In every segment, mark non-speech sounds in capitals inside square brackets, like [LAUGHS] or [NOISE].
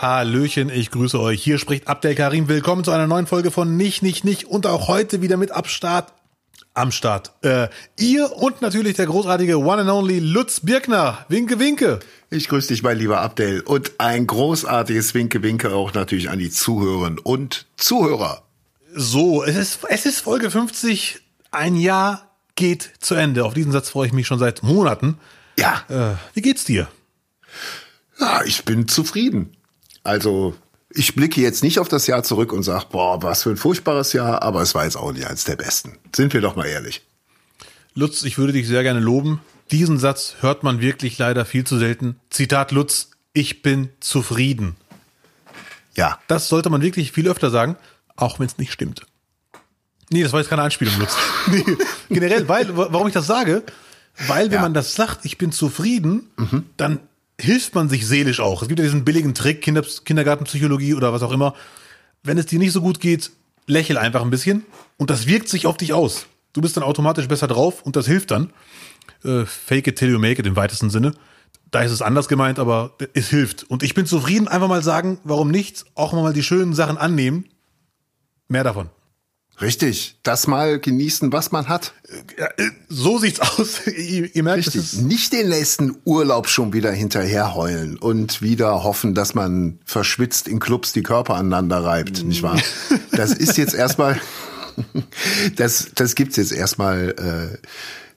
Hallöchen, ich grüße euch. Hier spricht Abdel Karim. Willkommen zu einer neuen Folge von Nicht, Nicht, Nicht und auch heute wieder mit Abstart. Am Start. Äh, ihr und natürlich der großartige One and Only Lutz Birkner. Winke, winke. Ich grüße dich, mein lieber Abdel. Und ein großartiges Winke, winke auch natürlich an die Zuhörerinnen und Zuhörer. So, es ist, es ist Folge 50. Ein Jahr geht zu Ende. Auf diesen Satz freue ich mich schon seit Monaten. Ja. Äh, wie geht's dir? Ja, ich bin zufrieden. Also ich blicke jetzt nicht auf das Jahr zurück und sage, boah, was für ein furchtbares Jahr, aber es war jetzt auch nicht eines der besten. Sind wir doch mal ehrlich. Lutz, ich würde dich sehr gerne loben. Diesen Satz hört man wirklich leider viel zu selten. Zitat Lutz, ich bin zufrieden. Ja. Das sollte man wirklich viel öfter sagen, auch wenn es nicht stimmt. Nee, das war jetzt keine Anspielung, Lutz. [LAUGHS] nee, generell, weil, warum ich das sage, weil wenn Ja. man das sagt, ich bin zufrieden, dann hilft man sich seelisch auch. Es gibt ja diesen billigen Trick, Kinder, Kindergartenpsychologie oder was auch immer. Wenn es dir nicht so gut geht, lächel einfach ein bisschen und das wirkt sich auf dich aus. Du bist dann automatisch besser drauf und das hilft dann. Äh, fake it till you make it im weitesten Sinne. Da ist es anders gemeint, aber es hilft. Und ich bin zufrieden, einfach mal sagen, warum nicht, auch mal die schönen Sachen annehmen. Mehr davon. Richtig. Das mal genießen, was man hat. Äh, so sieht's [LAUGHS] aus. ihr, ihr merkt, es Richtig. ist Nicht den nächsten Urlaub schon wieder hinterher heulen und wieder hoffen, dass man verschwitzt in Clubs die Körper aneinander reibt, nicht wahr? Das ist jetzt erstmal, [LAUGHS] das, das gibt's jetzt erstmal äh,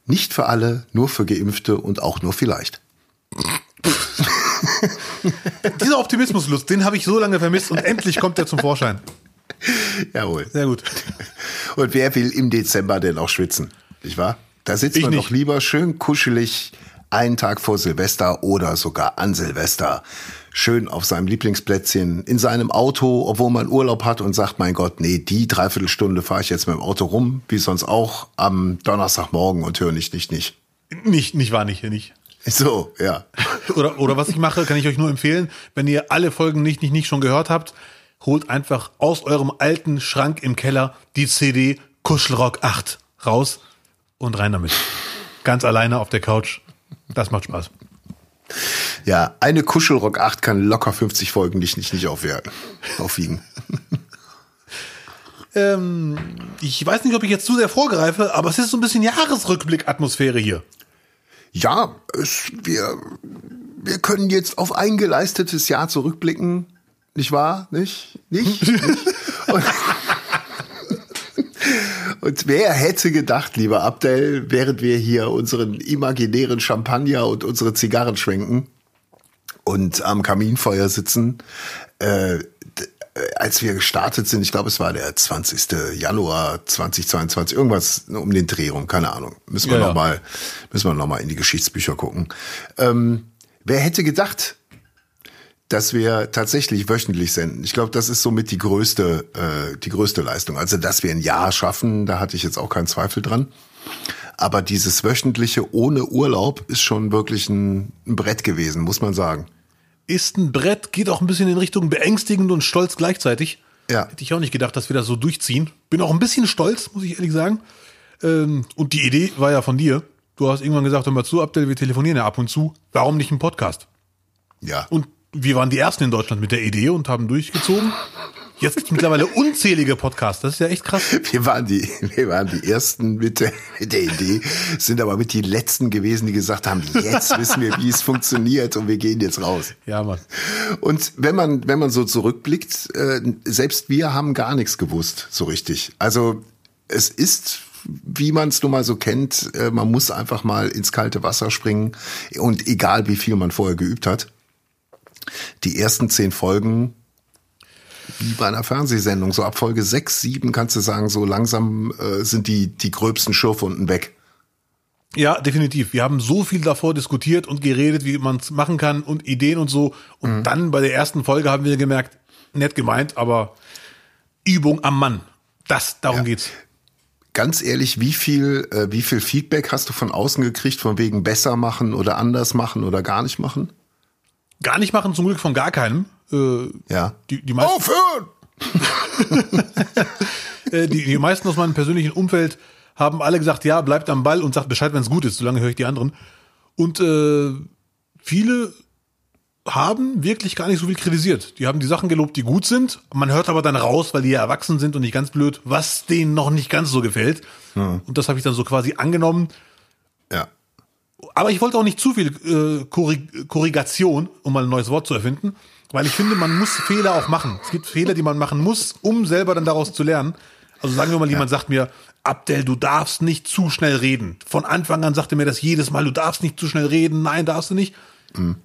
nicht für alle, nur für Geimpfte und auch nur vielleicht. [LAUGHS] dieser Optimismuslust, den habe ich so lange vermisst und endlich kommt er zum Vorschein. [LAUGHS] Jawohl. Sehr gut. Und wer will im Dezember denn auch schwitzen, nicht wahr? Da sitzt Ich man nicht. doch lieber schön kuschelig einen Tag vor Silvester oder sogar an Silvester schön auf seinem Lieblingsplätzchen in seinem Auto, obwohl man Urlaub hat und sagt, mein Gott, nee, die Dreiviertelstunde fahre ich jetzt mit dem Auto rum, wie sonst auch am Donnerstagmorgen und höre nicht, nicht, nicht. Nicht, nicht wahr, nicht, nicht. So, ja. [LAUGHS] Oder, oder was ich mache, kann ich euch nur empfehlen, wenn ihr alle Folgen nicht, nicht, nicht schon gehört habt, holt einfach aus eurem alten Schrank im Keller die CD Kuschelrock 8 raus und rein damit. Ganz alleine auf der Couch. Das macht Spaß. Ja, eine Kuschelrock 8 kann locker 50 Folgen nicht, nicht, nicht aufwerten, aufwiegen. [LAUGHS] Ähm, ich weiß nicht, ob ich jetzt zu sehr vorgreife, aber es ist so ein bisschen Jahresrückblick-Atmosphäre hier. Ja, es, wir, wir können jetzt auf ein geleistetes Jahr zurückblicken, nicht wahr? Nicht? Nicht? [LAUGHS] nicht? Und, und wer hätte gedacht, lieber Abdel, während wir hier unseren imaginären Champagner und unsere Zigarren schwenken und am Kaminfeuer sitzen, äh, äh, als wir gestartet sind, ich glaube, es war der 20. Januar 2022, irgendwas um den Dreh rum, keine Ahnung. Müssen wir Ja, ja. noch mal, müssen wir noch mal in die Geschichtsbücher gucken. Ähm, wer hätte gedacht, dass wir tatsächlich wöchentlich senden? Ich glaube, das ist somit die größte, äh, die größte Leistung. Also, dass wir ein Jahr schaffen, da hatte ich jetzt auch keinen Zweifel dran. Aber dieses wöchentliche ohne Urlaub ist schon wirklich ein, ein Brett gewesen, muss man sagen. Ist ein Brett, geht auch ein bisschen in Richtung beängstigend und stolz gleichzeitig. Ja. Hätte ich auch nicht gedacht, dass wir das so durchziehen. Bin auch ein bisschen stolz, muss ich ehrlich sagen. Ähm, und die Idee war ja von dir. Du hast irgendwann gesagt, hör mal zu, Abdel, wir telefonieren ja ab und zu. Warum nicht ein Podcast? Ja. Und wir waren die Ersten in Deutschland mit der Idee und haben durchgezogen. Jetzt gibt es mittlerweile unzählige Podcasts. Das ist ja echt krass. Wir waren die, wir waren die ersten mit der, mit der Idee, sind aber mit die letzten gewesen, die gesagt haben, jetzt wissen wir, wie es funktioniert und wir gehen jetzt raus. Ja, Mann. Und wenn man, wenn man so zurückblickt, äh, selbst wir haben gar nichts gewusst, so richtig. Also es ist, wie man es nun mal so kennt, äh, man muss einfach mal ins kalte Wasser springen und egal wie viel man vorher geübt hat. Die ersten zehn Folgen, wie bei einer Fernsehsendung, so ab Folge sechs, sieben kannst du sagen, so langsam äh, sind die, die gröbsten Schürfwunden weg. Ja, definitiv. Wir haben so viel davor diskutiert und geredet, wie man es machen kann und Ideen und so. Und dann bei der ersten Folge haben wir gemerkt, nett gemeint, aber Übung am Mann. Das, darum geht's. Ganz ehrlich, wie viel, äh, wie viel Feedback hast du von außen gekriegt, von wegen besser machen oder anders machen oder gar nicht machen? Gar nicht machen, zum Glück von gar keinem. Äh, Ja. die, die, meisten, Aufhören! [LAUGHS] äh, die, die meisten aus meinem persönlichen Umfeld haben alle gesagt, ja, bleibt am Ball und sagt Bescheid, wenn es gut ist. Solange höre ich die anderen. Und äh, viele haben wirklich gar nicht so viel kritisiert. Die haben die Sachen gelobt, die gut sind. Man hört aber dann raus, weil die ja erwachsen sind und nicht ganz blöd, was denen noch nicht ganz so gefällt. Und das habe ich dann so quasi angenommen. Ja. Aber ich wollte auch nicht zu viel äh, Korrig Korrigation, um mal ein neues Wort zu erfinden, weil ich finde, man muss Fehler auch machen. Es gibt Fehler, die man machen muss, um selber dann daraus zu lernen. Also sagen wir mal, jemand sagt mir, Abdel, du darfst nicht zu schnell reden. Von Anfang an sagte mir das jedes Mal, du darfst nicht zu schnell reden, nein, darfst du nicht.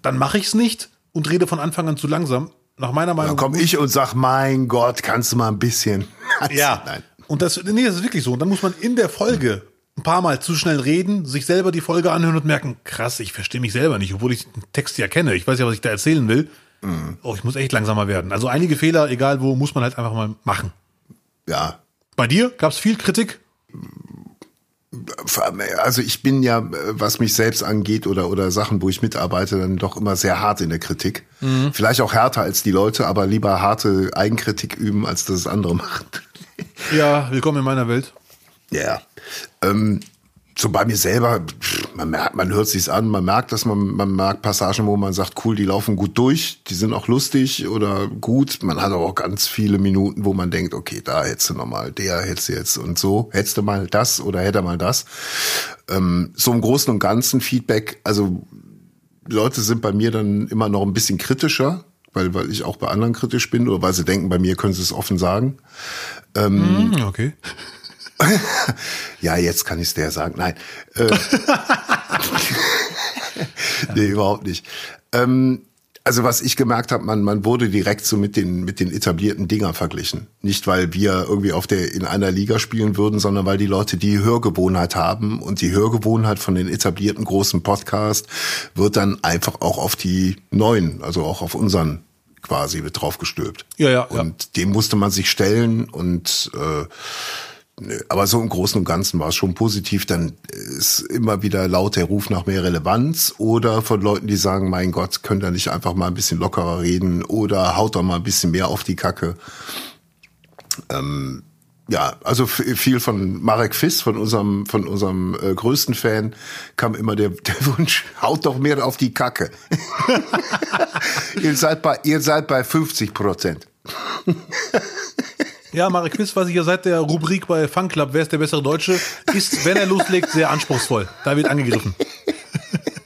Dann mache ich es nicht und rede von Anfang an zu langsam. Nach meiner Meinung Dann komme ich und sag, mein Gott, kannst du mal ein bisschen. [LAUGHS] ja. Nein. Und das, nee, das ist wirklich so. Und dann muss man in der Folge ein paar Mal zu schnell reden, sich selber die Folge anhören und merken, krass, ich verstehe mich selber nicht, obwohl ich den Text ja kenne. Ich weiß ja, was ich da erzählen will. Oh, ich muss echt langsamer werden. Also einige Fehler, egal wo, muss man halt einfach mal machen. Ja. Bei dir gab es viel Kritik? Also ich bin ja, was mich selbst angeht oder, oder Sachen, wo ich mitarbeite, dann doch immer sehr hart in der Kritik. Vielleicht auch härter als die Leute, aber lieber harte Eigenkritik üben, als dass es andere [LAUGHS] machen. Ja, willkommen in meiner Welt. Ja. Ähm, so bei mir selber, man merkt, man hört sich's an, man merkt, dass man, man merkt Passagen, wo man sagt, cool, die laufen gut durch, die sind auch lustig oder gut. Man hat aber auch ganz viele Minuten, wo man denkt, okay, da hättest du noch mal, der hättest du jetzt und so, hättest du mal das oder hätte mal das. Ähm, so im Großen und Ganzen Feedback, also Leute sind bei mir dann immer noch ein bisschen kritischer, weil, weil ich auch bei anderen kritisch bin oder weil sie denken, bei mir können sie es offen sagen. Hm, okay. [LAUGHS] Ja, jetzt kann ich es der sagen. Nein. Äh, [LAUGHS] nee, überhaupt nicht. Ähm, also was ich gemerkt habe, man, man wurde direkt so mit den, mit den etablierten Dinger verglichen. Nicht, weil wir irgendwie auf der, in einer Liga spielen würden, sondern weil die Leute die Hörgewohnheit haben und die Hörgewohnheit von den etablierten großen Podcast wird dann einfach auch auf die neuen, also auch auf unseren quasi mit draufgestülpt. Ja, ja, ja. Und dem musste man sich stellen und äh, Aber so im Großen und Ganzen war es schon positiv. Dann ist immer wieder laut der Ruf nach mehr Relevanz oder von Leuten, die sagen, mein Gott, könnt ihr nicht einfach mal ein bisschen lockerer reden oder haut doch mal ein bisschen mehr auf die Kacke. Ähm, ja, also viel von Marek Fiss, von unserem, von unserem äh, größten Fan, kam immer der, [LAUGHS] der Wunsch, haut doch mehr auf die Kacke. [LAUGHS] ihr, seid bei, ihr seid bei 50 Prozent. [LAUGHS] Ja, Marek Quiz, was ich ja seit der Rubrik bei Fun Club, wer ist der bessere Deutsche, ist, wenn er loslegt, sehr anspruchsvoll. Da wird angegriffen.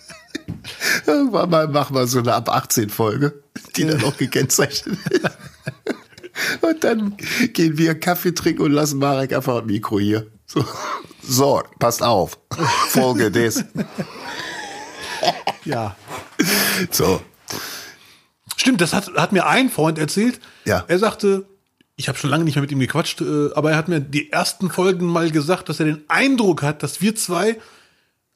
[LAUGHS] Irgendwann mal machen wir so eine ab 18 Folge, die dann auch gekennzeichnet ist. [LAUGHS] Und dann gehen wir Kaffee trinken und lassen Marek einfach ein Mikro hier. So, so passt auf. [LAUGHS] Folge des. Ja. So. Stimmt, das hat, hat mir ein Freund erzählt. Ja. Er sagte, ich habe schon lange nicht mehr mit ihm gequatscht, äh, aber er hat mir die ersten Folgen mal gesagt, dass er den Eindruck hat, dass wir zwei,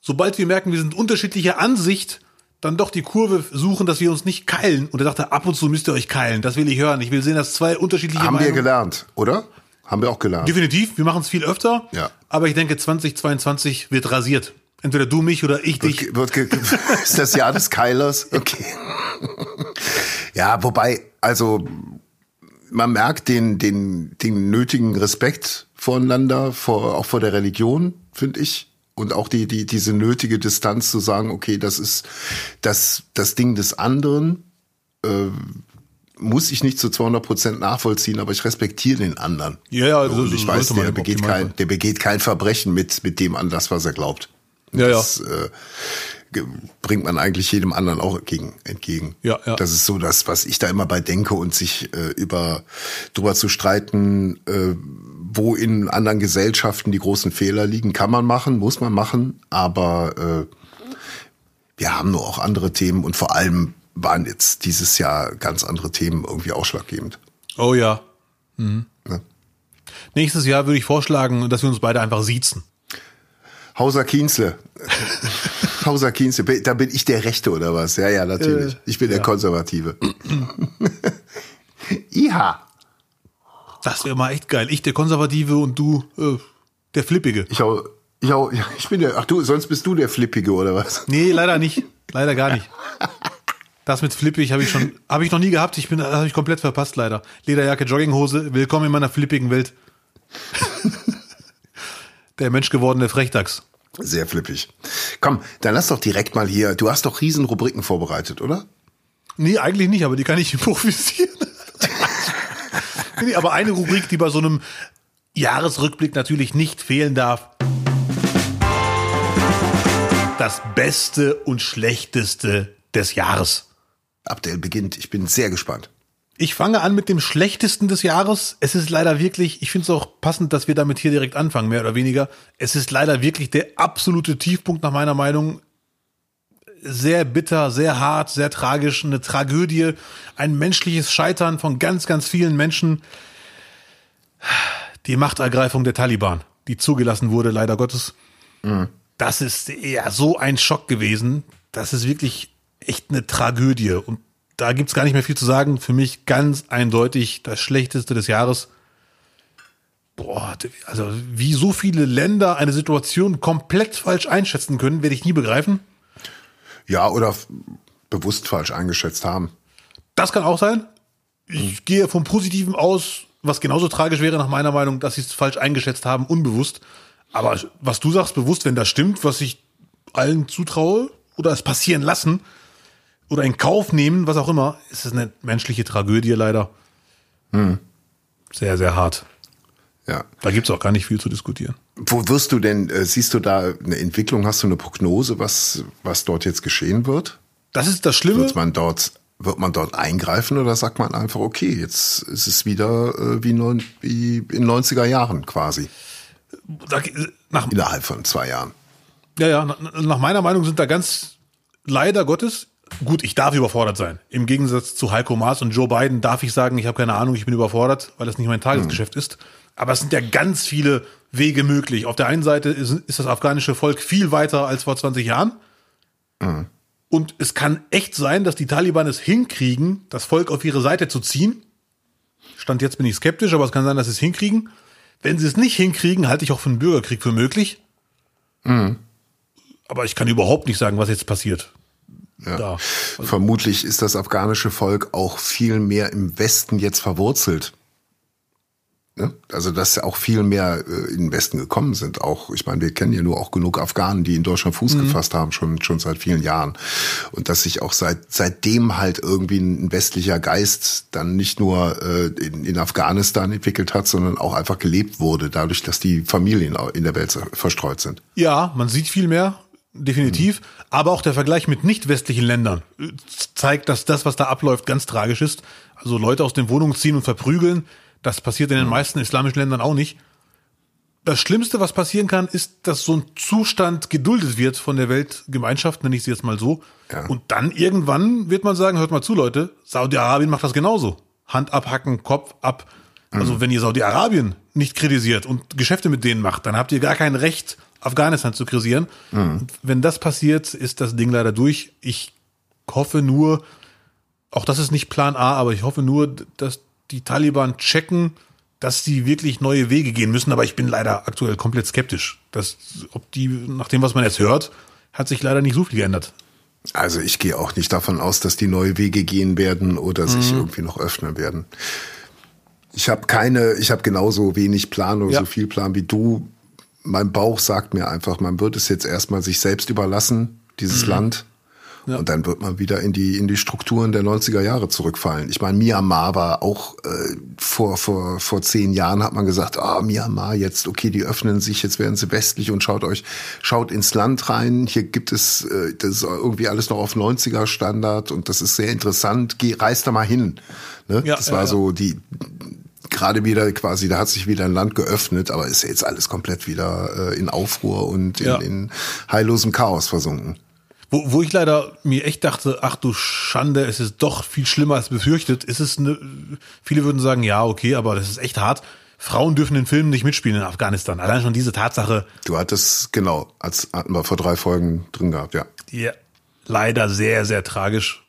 sobald wir merken, wir sind unterschiedlicher Ansicht, dann doch die Kurve suchen, dass wir uns nicht keilen. Und er sagte, ab und zu müsst ihr euch keilen. Das will ich hören. Ich will sehen, dass zwei unterschiedliche Haben wir Meinungen- gelernt, oder? Haben wir auch gelernt. Definitiv, wir machen es viel öfter. Ja. Aber ich denke, 2022 wird rasiert. Entweder du mich oder ich dich. Wird, ge- [LAUGHS] ist das Jahr des Keilers? Okay. [LAUGHS] Ja, wobei, also man merkt den, den, den nötigen Respekt voreinander, vor, auch vor der Religion, finde ich. Und auch die, die, diese nötige Distanz zu sagen, okay, das ist das, das Ding des anderen, äh, muss ich nicht zu 200 Prozent nachvollziehen, aber ich respektiere den anderen. Ja, ja, so- und so ich weiß, der begeht, kein, der begeht kein Verbrechen mit, mit dem an das, was er glaubt. Ja, ja. das äh, ge- bringt man eigentlich jedem anderen auch entgegen. entgegen. Ja, ja. Das ist so das, was ich da immer bei denke und sich äh, über drüber zu streiten, äh, wo in anderen Gesellschaften die großen Fehler liegen, kann man machen, muss man machen, aber äh, wir haben nur auch andere Themen und vor allem waren jetzt dieses Jahr ganz andere Themen irgendwie ausschlaggebend. Oh ja. Ne? Nächstes Jahr würde ich vorschlagen, dass wir uns beide einfach siezen. Hauser Kienzle. [LAUGHS] Hauser Kienzle, da bin ich der Rechte oder was? Ja, ja, natürlich. Äh, ich bin der ja. Konservative. [LAUGHS] Iha. Das wäre mal echt geil. Ich der Konservative und du äh, der Flippige. Ich hau, ich hau, ja, ich bin der, ach du, sonst bist du der Flippige oder was? Nee, leider nicht. [LAUGHS] Leider gar nicht. Das mit flippig habe ich schon, habe ich noch nie gehabt. Ich bin, das habe ich komplett verpasst, leider. Lederjacke, Jogginghose. Willkommen in meiner flippigen Welt. Der menschgewordene Frechdachs. Sehr flippig. Komm, dann lass doch direkt mal hier, du hast doch riesen Rubriken vorbereitet, oder? Nee, eigentlich nicht, aber die kann ich [LAUGHS] improvisieren. [LAUGHS] nee, aber eine Rubrik, die bei so einem Jahresrückblick natürlich nicht fehlen darf. Das Beste und Schlechteste des Jahres. Abdel beginnt. Ich bin sehr gespannt. Ich fange an mit dem schlechtesten des Jahres. Es ist leider wirklich, ich finde es auch passend, dass wir damit hier direkt anfangen, mehr oder weniger. Es ist leider wirklich der absolute Tiefpunkt nach meiner Meinung. Sehr bitter, sehr hart, sehr tragisch, eine Tragödie, ein menschliches Scheitern von ganz, ganz vielen Menschen. Die Machtergreifung der Taliban, die zugelassen wurde, leider Gottes. Mhm. Das ist ja so ein Schock gewesen. Das ist wirklich echt eine Tragödie. Und da gibt's gar nicht mehr viel zu sagen. Für mich ganz eindeutig das Schlechteste des Jahres. Boah, also wie so viele Länder eine Situation komplett falsch einschätzen können, werde ich nie begreifen. Ja, oder bewusst falsch eingeschätzt haben. Das kann auch sein. Ich hm. gehe vom Positiven aus, was genauso tragisch wäre nach meiner Meinung, dass sie es falsch eingeschätzt haben, unbewusst. Aber was du sagst, bewusst, wenn das stimmt, was ich allen zutraue oder es passieren lassen, oder in Kauf nehmen, was auch immer, ist es eine menschliche Tragödie leider. Hm. Sehr, sehr hart. Ja. Da gibt's auch gar nicht viel zu diskutieren. Wo wirst du denn, äh, siehst du da eine Entwicklung, hast du eine Prognose, was, was dort jetzt geschehen wird? Das ist das Schlimme. Wird man dort, wird man dort eingreifen oder sagt man einfach, okay, jetzt ist es wieder äh, wie, neun, wie in 90er Jahren quasi? Nach, Innerhalb von zwei Jahren. Ja, ja, nach meiner Meinung sind da ganz leider Gottes Gut, ich darf überfordert sein. Im Gegensatz zu Heiko Maas und Joe Biden darf ich sagen, ich habe keine Ahnung, ich bin überfordert, weil das nicht mein Tagesgeschäft mhm. ist. Aber es sind ja ganz viele Wege möglich. Auf der einen Seite ist, ist das afghanische Volk viel weiter als vor 20 Jahren. Mhm. Und es kann echt sein, dass die Taliban es hinkriegen, das Volk auf ihre Seite zu ziehen. Stand jetzt bin ich skeptisch, aber es kann sein, dass sie es hinkriegen. Wenn sie es nicht hinkriegen, halte ich auch für einen Bürgerkrieg für möglich. Mhm. Aber ich kann überhaupt nicht sagen, was jetzt passiert. Ja. Da. Vermutlich ist das afghanische Volk auch viel mehr im Westen jetzt verwurzelt. Ne? Also, dass auch viel mehr äh, in den Westen gekommen sind. Auch, ich meine, wir kennen ja nur auch genug Afghanen, die in Deutschland Fuß mhm. gefasst haben, schon, schon seit vielen Jahren. Und dass sich auch seit, seitdem halt irgendwie ein westlicher Geist dann nicht nur äh, in, in Afghanistan entwickelt hat, sondern auch einfach gelebt wurde, dadurch, dass die Familien in der Welt verstreut sind. Ja, man sieht viel mehr definitiv. Mhm. Aber auch der Vergleich mit nicht westlichen Ländern äh, zeigt, dass das, was da abläuft, ganz tragisch ist. Also Leute aus den Wohnungen ziehen und verprügeln, das passiert in den mhm. meisten islamischen Ländern auch nicht. Das Schlimmste, was passieren kann, ist, dass so ein Zustand geduldet wird von der Weltgemeinschaft, nenne ich sie jetzt mal so. Ja. Und dann irgendwann wird man sagen, hört mal zu, Leute, Saudi-Arabien macht das genauso. Hand abhacken, Kopf ab. Also mhm. wenn ihr Saudi-Arabien nicht kritisiert und Geschäfte mit denen macht, dann habt ihr gar kein Recht, Afghanistan zu kritisieren. Mhm. Wenn das passiert, ist das Ding leider durch. Ich hoffe nur, auch das ist nicht Plan A, aber ich hoffe nur, dass die Taliban checken, dass sie wirklich neue Wege gehen müssen. Aber ich bin leider aktuell komplett skeptisch. Dass, ob die, nach dem, was man jetzt hört, hat sich leider nicht so viel geändert. Also ich gehe auch nicht davon aus, dass die neue Wege gehen werden oder sich mhm. irgendwie noch öffnen werden. Ich habe keine, ich habe genauso wenig Plan oder ja. so viel Plan wie du mein Bauch sagt mir einfach, man wird es jetzt erstmal sich selbst überlassen, dieses mhm. Land. Ja. Und dann wird man wieder in die, in die Strukturen der 90er Jahre zurückfallen. Ich meine, Myanmar war auch äh, vor, vor, vor zehn Jahren hat man gesagt, ah, oh, Myanmar jetzt, okay, die öffnen sich, jetzt werden sie westlich und schaut euch, schaut ins Land rein. Hier gibt es, äh, das ist irgendwie alles noch auf 90er Standard und das ist sehr interessant. Geh, reis da mal hin. Ne? Ja, das war ja, so die, gerade wieder quasi, da hat sich wieder ein Land geöffnet, aber ist jetzt alles komplett wieder äh, in Aufruhr und in, ja. in heillosem Chaos versunken. Wo, wo ich leider mir echt dachte, ach du Schande, es ist doch viel schlimmer als befürchtet, ist es eine, viele würden sagen, ja, okay, aber das ist echt hart. Frauen dürfen in Filmen nicht mitspielen in Afghanistan. Allein schon diese Tatsache. Du hattest, genau, als hatten wir vor drei Folgen drin gehabt, ja. Ja, leider sehr, sehr tragisch.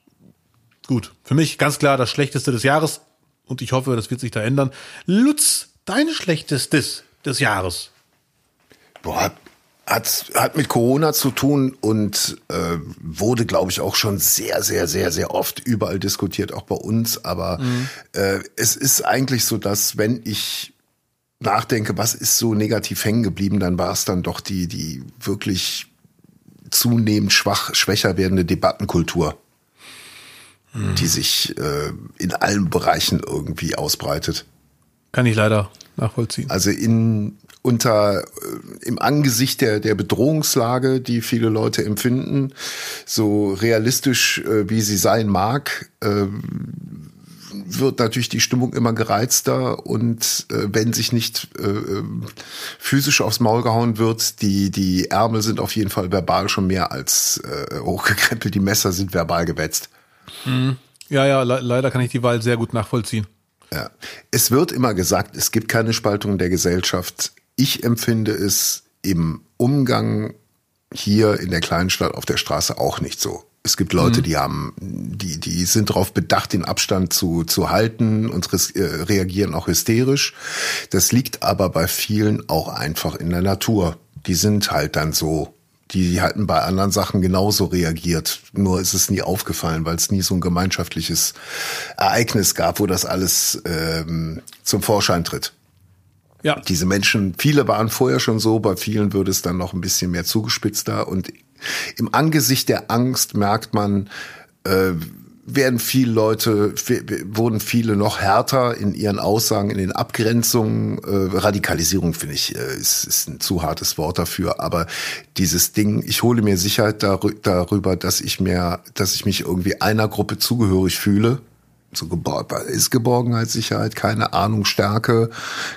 Gut, für mich ganz klar das Schlechteste des Jahres und ich hoffe, das wird sich da ändern. Lutz, dein Schlechtestes des Jahres? Boah, hat, hat mit Corona zu tun und äh, wurde, glaube ich, auch schon sehr, sehr, sehr, sehr oft überall diskutiert, auch bei uns. Aber mhm. äh, es ist eigentlich so, dass wenn ich nachdenke, was ist so negativ hängen geblieben, dann war es dann doch die, die wirklich zunehmend schwach, schwächer werdende Debattenkultur. Mhm. die sich äh, in allen Bereichen irgendwie ausbreitet. Kann ich leider nachvollziehen. Also in unter äh, im Angesicht der der Bedrohungslage, die viele Leute empfinden, so realistisch äh, wie sie sein mag, äh, wird natürlich die Stimmung immer gereizter und äh, wenn sich nicht äh, ähm, physisch aufs Maul gehauen wird, die, die Ärmel sind auf jeden Fall verbal schon mehr als äh, hochgekrempelt, die Messer sind verbal gewetzt. Mhm. Ja, ja, le leider kann ich die Wahl sehr gut nachvollziehen. Ja. Es wird immer gesagt, es gibt keine Spaltung der Gesellschaft. Ich empfinde es im Umgang hier in der kleinen Stadt auf der Straße auch nicht so. Es gibt Leute, mhm. die haben, die, die sind darauf bedacht, den Abstand zu, zu halten und äh, reagieren auch hysterisch. Das liegt aber bei vielen auch einfach in der Natur. Die sind halt dann so. Die hatten bei anderen Sachen genauso reagiert. Nur ist es nie aufgefallen, weil es nie so ein gemeinschaftliches Ereignis gab, wo das alles ähm, zum Vorschein tritt. Ja. Diese Menschen, viele waren vorher schon so, bei vielen würde es dann noch ein bisschen mehr zugespitzter und im Angesicht der Angst merkt man, äh, werden viele Leute, wurden viele noch härter in ihren Aussagen, in den Abgrenzungen. Äh, Radikalisierung finde ich äh, ist, ist ein zu hartes Wort dafür, aber dieses Ding, ich hole mir Sicherheit darüber, dass ich mir, dass ich mich irgendwie einer Gruppe zugehörig fühle so ist Geborgenheit, Sicherheit, keine Ahnung, Stärke,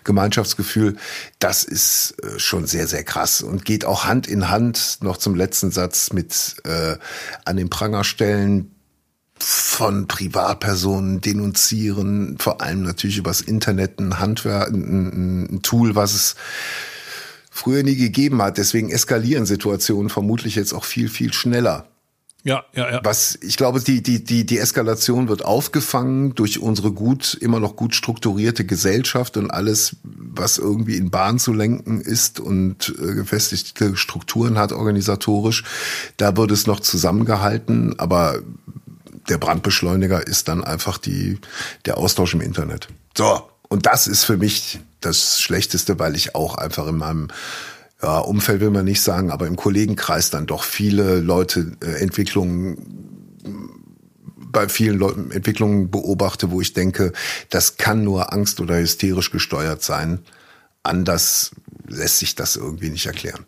Gemeinschaftsgefühl. Das ist äh, schon sehr, sehr krass und geht auch Hand in Hand noch zum letzten Satz mit äh, an den Pranger stellen von Privatpersonen denunzieren, vor allem natürlich übers Internet ein Handwerk, ein, ein Tool, was es früher nie gegeben hat. Deswegen eskalieren Situationen vermutlich jetzt auch viel, viel schneller. Ja, ja, ja. Was ich glaube, die die die die Eskalation wird aufgefangen durch unsere gut immer noch gut strukturierte Gesellschaft und alles, was irgendwie in Bahn zu lenken ist und äh, gefestigte Strukturen hat organisatorisch. Da wird es noch zusammengehalten, aber der Brandbeschleuniger ist dann einfach die der Austausch im Internet. So und das ist für mich das Schlechteste, weil ich auch einfach in meinem ja, Umfeld will man nicht sagen, aber im Kollegenkreis dann doch viele Leute äh, Entwicklungen bei vielen Leuten Entwicklungen beobachte, wo ich denke, das kann nur Angst oder hysterisch gesteuert sein. Anders lässt sich das irgendwie nicht erklären.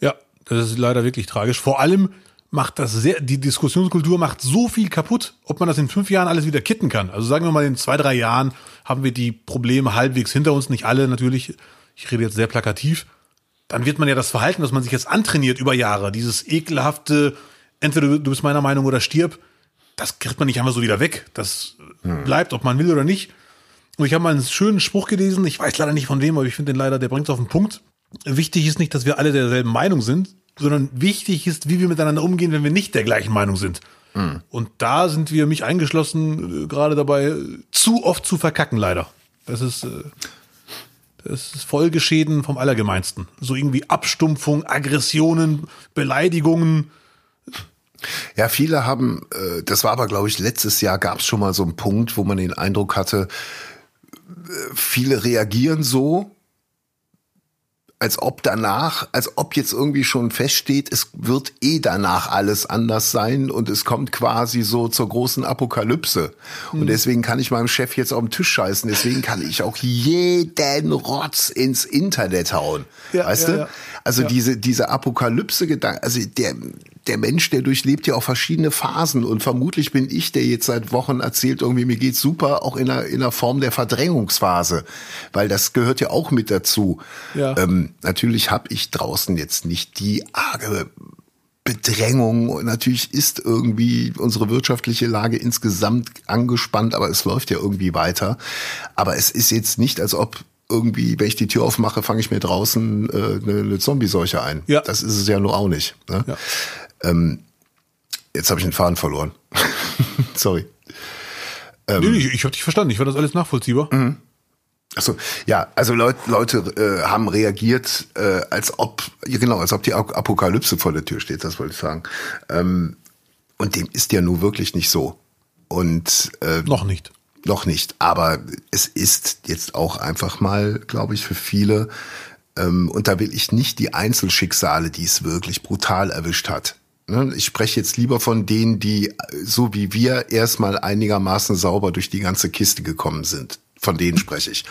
Ja, das ist leider wirklich tragisch. Vor allem macht das sehr, die Diskussionskultur macht so viel kaputt, ob man das in fünf Jahren alles wieder kitten kann. Also sagen wir mal, in zwei, drei Jahren haben wir die Probleme halbwegs hinter uns, nicht alle natürlich. Ich rede jetzt sehr plakativ dann wird man ja das Verhalten, das man sich jetzt antrainiert über Jahre, dieses ekelhafte, entweder du bist meiner Meinung oder stirb, das kriegt man nicht einfach so wieder weg. Das hm. bleibt, ob man will oder nicht. Und ich habe mal einen schönen Spruch gelesen, ich weiß leider nicht von wem, aber ich finde den leider, der bringt es auf den Punkt. Wichtig ist nicht, dass wir alle derselben Meinung sind, sondern wichtig ist, wie wir miteinander umgehen, wenn wir nicht der gleichen Meinung sind. Hm. Und da sind wir, mich eingeschlossen, äh, gerade dabei, zu oft zu verkacken, leider. Das ist. Äh, das ist Folgeschäden vom Allergemeinsten. So irgendwie Abstumpfung, Aggressionen, Beleidigungen. Ja, viele haben, äh, das war aber, glaube ich, letztes Jahr gab es schon mal so einen Punkt, wo man den Eindruck hatte, viele reagieren so, als ob danach, als ob jetzt irgendwie schon feststeht, es wird eh danach alles anders sein und es kommt quasi so zur großen Apokalypse. Mhm. Und deswegen kann ich meinem Chef jetzt auf den Tisch scheißen. Deswegen kann ich auch jeden Rotz ins Internet hauen. Ja, weißt ja, du? Ja. Also diese, diese Apokalypse-Gedanken, also der, der Mensch, der durchlebt ja auch verschiedene Phasen und vermutlich bin ich, der jetzt seit Wochen erzählt, irgendwie mir geht's super, auch in einer, in einer Form der Verdrängungsphase, weil das gehört ja auch mit dazu. Ja. Ähm, natürlich habe ich draußen jetzt nicht die arge Bedrängung und natürlich ist irgendwie unsere wirtschaftliche Lage insgesamt angespannt, aber es läuft ja irgendwie weiter. Aber es ist jetzt nicht, als ob irgendwie, wenn ich die Tür aufmache, fange ich mir draußen äh, eine, eine Zombie-Seuche ein. Ja. Das ist es ja nur auch nicht. Ne? Ja. Ähm, jetzt habe ich den Faden verloren. [LAUGHS] Sorry. Ähm, nee, ich, ich habe dich verstanden. Ich war das alles nachvollziehbar. Mhm. Achso, ja, also Leute, Leute äh, haben reagiert, äh, als ob, genau, als ob die Apokalypse vor der Tür steht, das wollte ich sagen. Ähm, und dem ist ja nur wirklich nicht so. Und äh, noch nicht. Noch nicht. Aber es ist jetzt auch einfach mal, glaube ich, für viele, ähm, und da will ich nicht die Einzelschicksale, die es wirklich brutal erwischt hat? Ich spreche jetzt lieber von denen, die so wie wir erstmal einigermaßen sauber durch die ganze Kiste gekommen sind. Von denen spreche ich.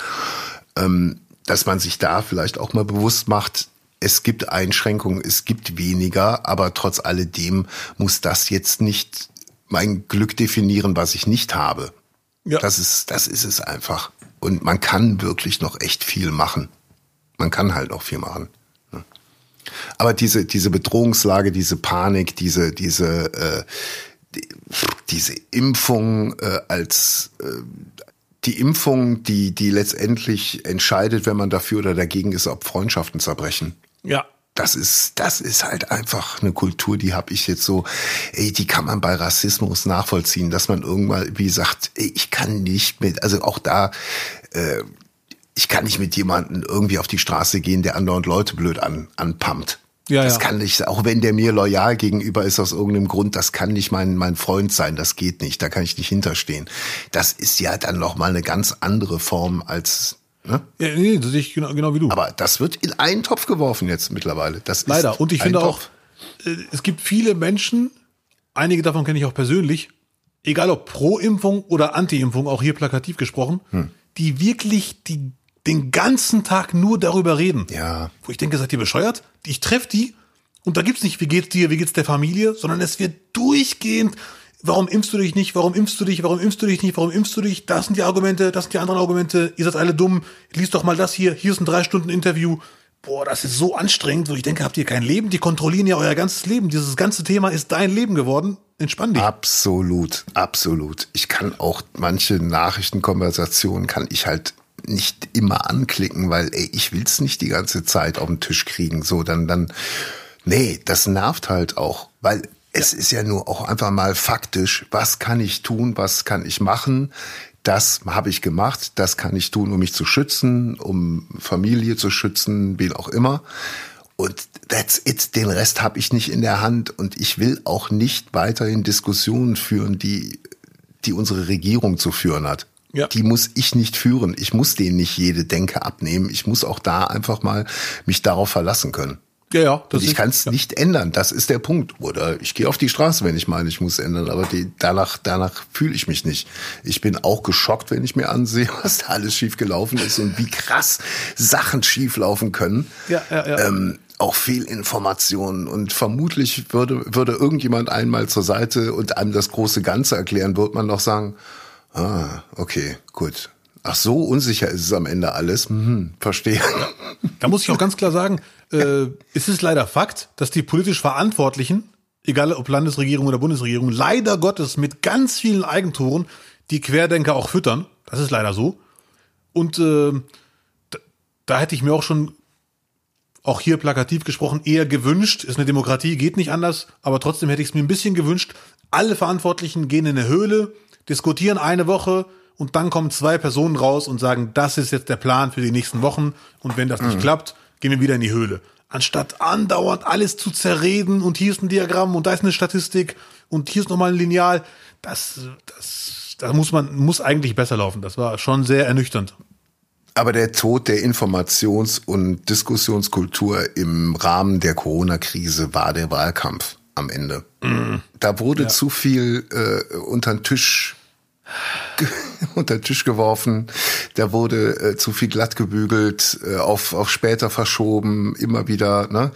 Ähm, dass man sich da vielleicht auch mal bewusst macht, es gibt Einschränkungen, es gibt weniger, aber trotz alledem muss das jetzt nicht mein Glück definieren, was ich nicht habe. Ja. Das ist, das ist es einfach. Und man kann wirklich noch echt viel machen. Man kann halt auch viel machen. Aber diese, diese Bedrohungslage, diese Panik, diese, diese, äh, die, diese Impfung äh, als äh, die Impfung, die, die letztendlich entscheidet, wenn man dafür oder dagegen ist, ob Freundschaften zerbrechen. Ja. Das ist, das ist halt einfach eine Kultur, die habe ich jetzt so, ey, die kann man bei Rassismus nachvollziehen, dass man irgendwann, wie sagt, ey, ich kann nicht mit, also auch da, äh, ich kann nicht mit jemandem irgendwie auf die Straße gehen, der andauernd Leute blöd an, anpumpt. Ja, das ja. kann nicht, auch wenn der mir loyal gegenüber ist aus irgendeinem Grund, das kann nicht mein, mein Freund sein, das geht nicht, da kann ich nicht hinterstehen. Das ist ja dann noch mal eine ganz andere Form als Ne? Ja, nee, das sehe ich genau, genau wie du. Aber das wird in einen Topf geworfen jetzt mittlerweile. Das Leider. Und ich finde Topf. auch, äh, es gibt viele Menschen, einige davon kenne ich auch persönlich, egal ob Pro-Impfung oder Anti-Impfung, auch hier plakativ gesprochen, hm. die wirklich die den ganzen Tag nur darüber reden. Ja. Wo ich denke, seid ihr bescheuert? Ich treffe die und da gibt's nicht, wie geht's dir, wie geht's der Familie, sondern es wird durchgehend, warum impfst du dich nicht, warum impfst du dich, warum impfst du dich nicht, warum impfst du dich, das sind die Argumente, das sind die anderen Argumente, ihr seid alle dumm, lies doch mal das hier, hier ist ein drei Stunden Interview. Boah, das ist so anstrengend, wo ich denke, habt ihr kein Leben? Die kontrollieren ja euer ganzes Leben. Dieses ganze Thema ist dein Leben geworden. Entspann dich. Absolut, absolut. Ich kann auch manche Nachrichtenkonversationen kann ich halt nicht immer anklicken, weil ey, ich will's nicht die ganze Zeit auf den Tisch kriegen. So, dann, dann, nee, das nervt halt auch, weil es ist ja nur auch einfach mal faktisch, was kann ich tun, was kann ich machen. Das habe ich gemacht, das kann ich tun, um mich zu schützen, um Familie zu schützen, wen auch immer. Und that's it. Den Rest habe ich nicht in der Hand und ich will auch nicht weiterhin Diskussionen führen, die, die unsere Regierung zu führen hat. Ja. Die muss ich nicht führen. Ich muss denen nicht jede Denke abnehmen. Ich muss auch da einfach mal mich darauf verlassen können. Ja, ja. Das und ich kann es ja. nicht ändern. Das ist der Punkt. Oder ich gehe auf die Straße, wenn ich meine, ich muss ändern. Aber die, danach, danach fühle ich mich nicht. Ich bin auch geschockt, wenn ich mir ansehe, [LAUGHS] was da alles schief gelaufen ist und wie krass Sachen schief laufen können. Ja, ja, ja. Ähm, auch viel Informationen und vermutlich würde, würde irgendjemand einmal zur Seite und einem das große Ganze erklären, wird man noch sagen, Ah, okay, gut. Ach so, unsicher ist es am Ende alles. Hm, verstehe. Da muss ich auch ganz klar sagen, äh, es ist leider Fakt, dass die politisch Verantwortlichen, egal ob Landesregierung oder Bundesregierung, leider Gottes mit ganz vielen Eigentoren die Querdenker auch füttern. Das ist leider so. Und äh, da, da hätte ich mir auch schon, auch hier plakativ gesprochen, eher gewünscht, ist eine Demokratie, geht nicht anders, aber trotzdem hätte ich es mir ein bisschen gewünscht, alle Verantwortlichen gehen in eine Höhle, diskutieren eine Woche und dann kommen zwei Personen raus und sagen, das ist jetzt der Plan für die nächsten Wochen und wenn das nicht mhm. klappt, gehen wir wieder in die Höhle. Anstatt andauernd alles zu zerreden und hier ist ein Diagramm und da ist eine Statistik und hier ist nochmal ein Lineal, das, das, da muss man, muss eigentlich besser laufen. Das war schon sehr ernüchternd. Aber der Tod der Informations- und Diskussionskultur im Rahmen der Corona-Krise war der Wahlkampf am Ende. Mm. Da wurde ja. zu viel äh, unter den Tisch [LAUGHS] unter den Tisch geworfen. Da wurde äh, zu viel glatt gebügelt, äh, auf, auf später verschoben, immer wieder. Ne?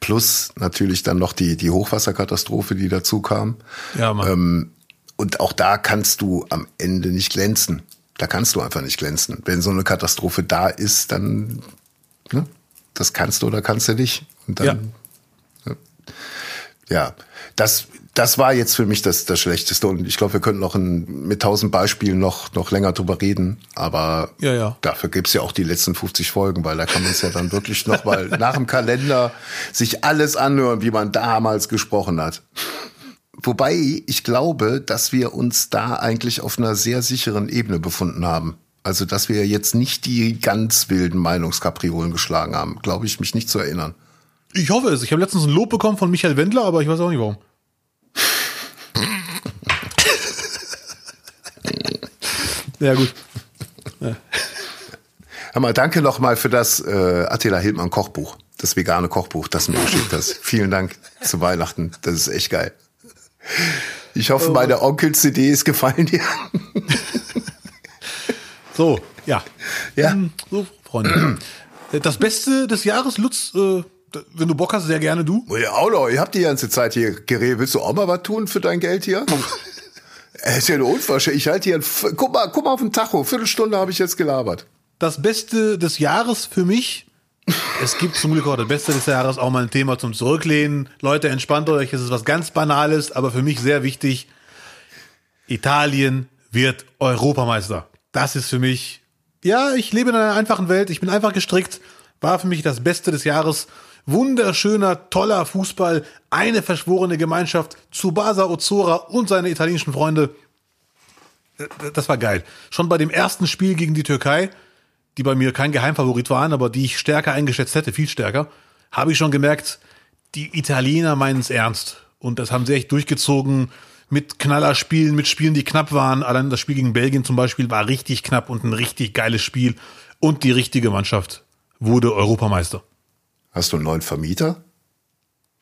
Plus natürlich dann noch die, die Hochwasserkatastrophe, die dazu kam. Ja, Mann. Ähm, und auch da kannst du am Ende nicht glänzen. Da kannst du einfach nicht glänzen. Wenn so eine Katastrophe da ist, dann ne? das kannst du oder kannst du nicht. Und dann, ja. Ne? ja, das, das war jetzt für mich das, das Schlechteste. Und ich glaube, wir könnten noch in, mit tausend Beispielen noch, noch länger drüber reden. Aber ja, ja. dafür gibt's ja auch die letzten 50 Folgen, weil da kann man es ja dann wirklich noch mal [LAUGHS] nach dem Kalender sich alles anhören, wie man damals gesprochen hat. Wobei ich glaube, dass wir uns da eigentlich auf einer sehr sicheren Ebene befunden haben. Also, dass wir jetzt nicht die ganz wilden Meinungskapriolen geschlagen haben, glaube ich, mich nicht zu erinnern. Ich hoffe es. Ich habe letztens ein Lob bekommen von Michael Wendler, aber ich weiß auch nicht warum. [LAUGHS] ja, gut. Ja. Mal, danke nochmal für das äh, Attila Hildmann Kochbuch. das vegane Kochbuch, das du mir geschickt hast. [LAUGHS] Vielen Dank zu Weihnachten. Das ist echt geil. Ich hoffe, Oh. meine Onkel-CDs gefallen dir. [LAUGHS] So, ja. Ja. Hm, So, Freunde. Das Beste des Jahres, Lutz, äh, wenn du Bock hast, sehr gerne du. Ja, Aulo, ihr habt die ganze Zeit hier geredet. Willst du auch mal was tun für dein Geld hier? [LAUGHS] Es ist ja eine Unverschämtheit. Ich halte hier, ein, guck mal, guck mal auf den Tacho. Viertelstunde habe ich jetzt gelabert. Das Beste des Jahres für mich. Es gibt zum Glück auch das Beste des Jahres auch mal ein Thema zum Zurücklehnen. Leute, entspannt euch. Es ist was ganz Banales, aber für mich sehr wichtig. Italien wird Europameister. Das ist für mich, ja, ich lebe in einer einfachen Welt. Ich bin einfach gestrickt. War für mich das Beste des Jahres. Wunderschöner, toller Fußball. Eine verschworene Gemeinschaft. Tsubasa Ozora und seine italienischen Freunde. Das war geil. Schon bei dem ersten Spiel gegen die Türkei, die bei mir kein Geheimfavorit waren, aber die ich stärker eingeschätzt hätte, viel stärker, habe ich schon gemerkt, die Italiener meinen es ernst. Und das haben sie echt durchgezogen mit Knallerspielen, mit Spielen, die knapp waren. Allein das Spiel gegen Belgien zum Beispiel war richtig knapp und ein richtig geiles Spiel. Und die richtige Mannschaft wurde Europameister. Hast du einen neuen Vermieter?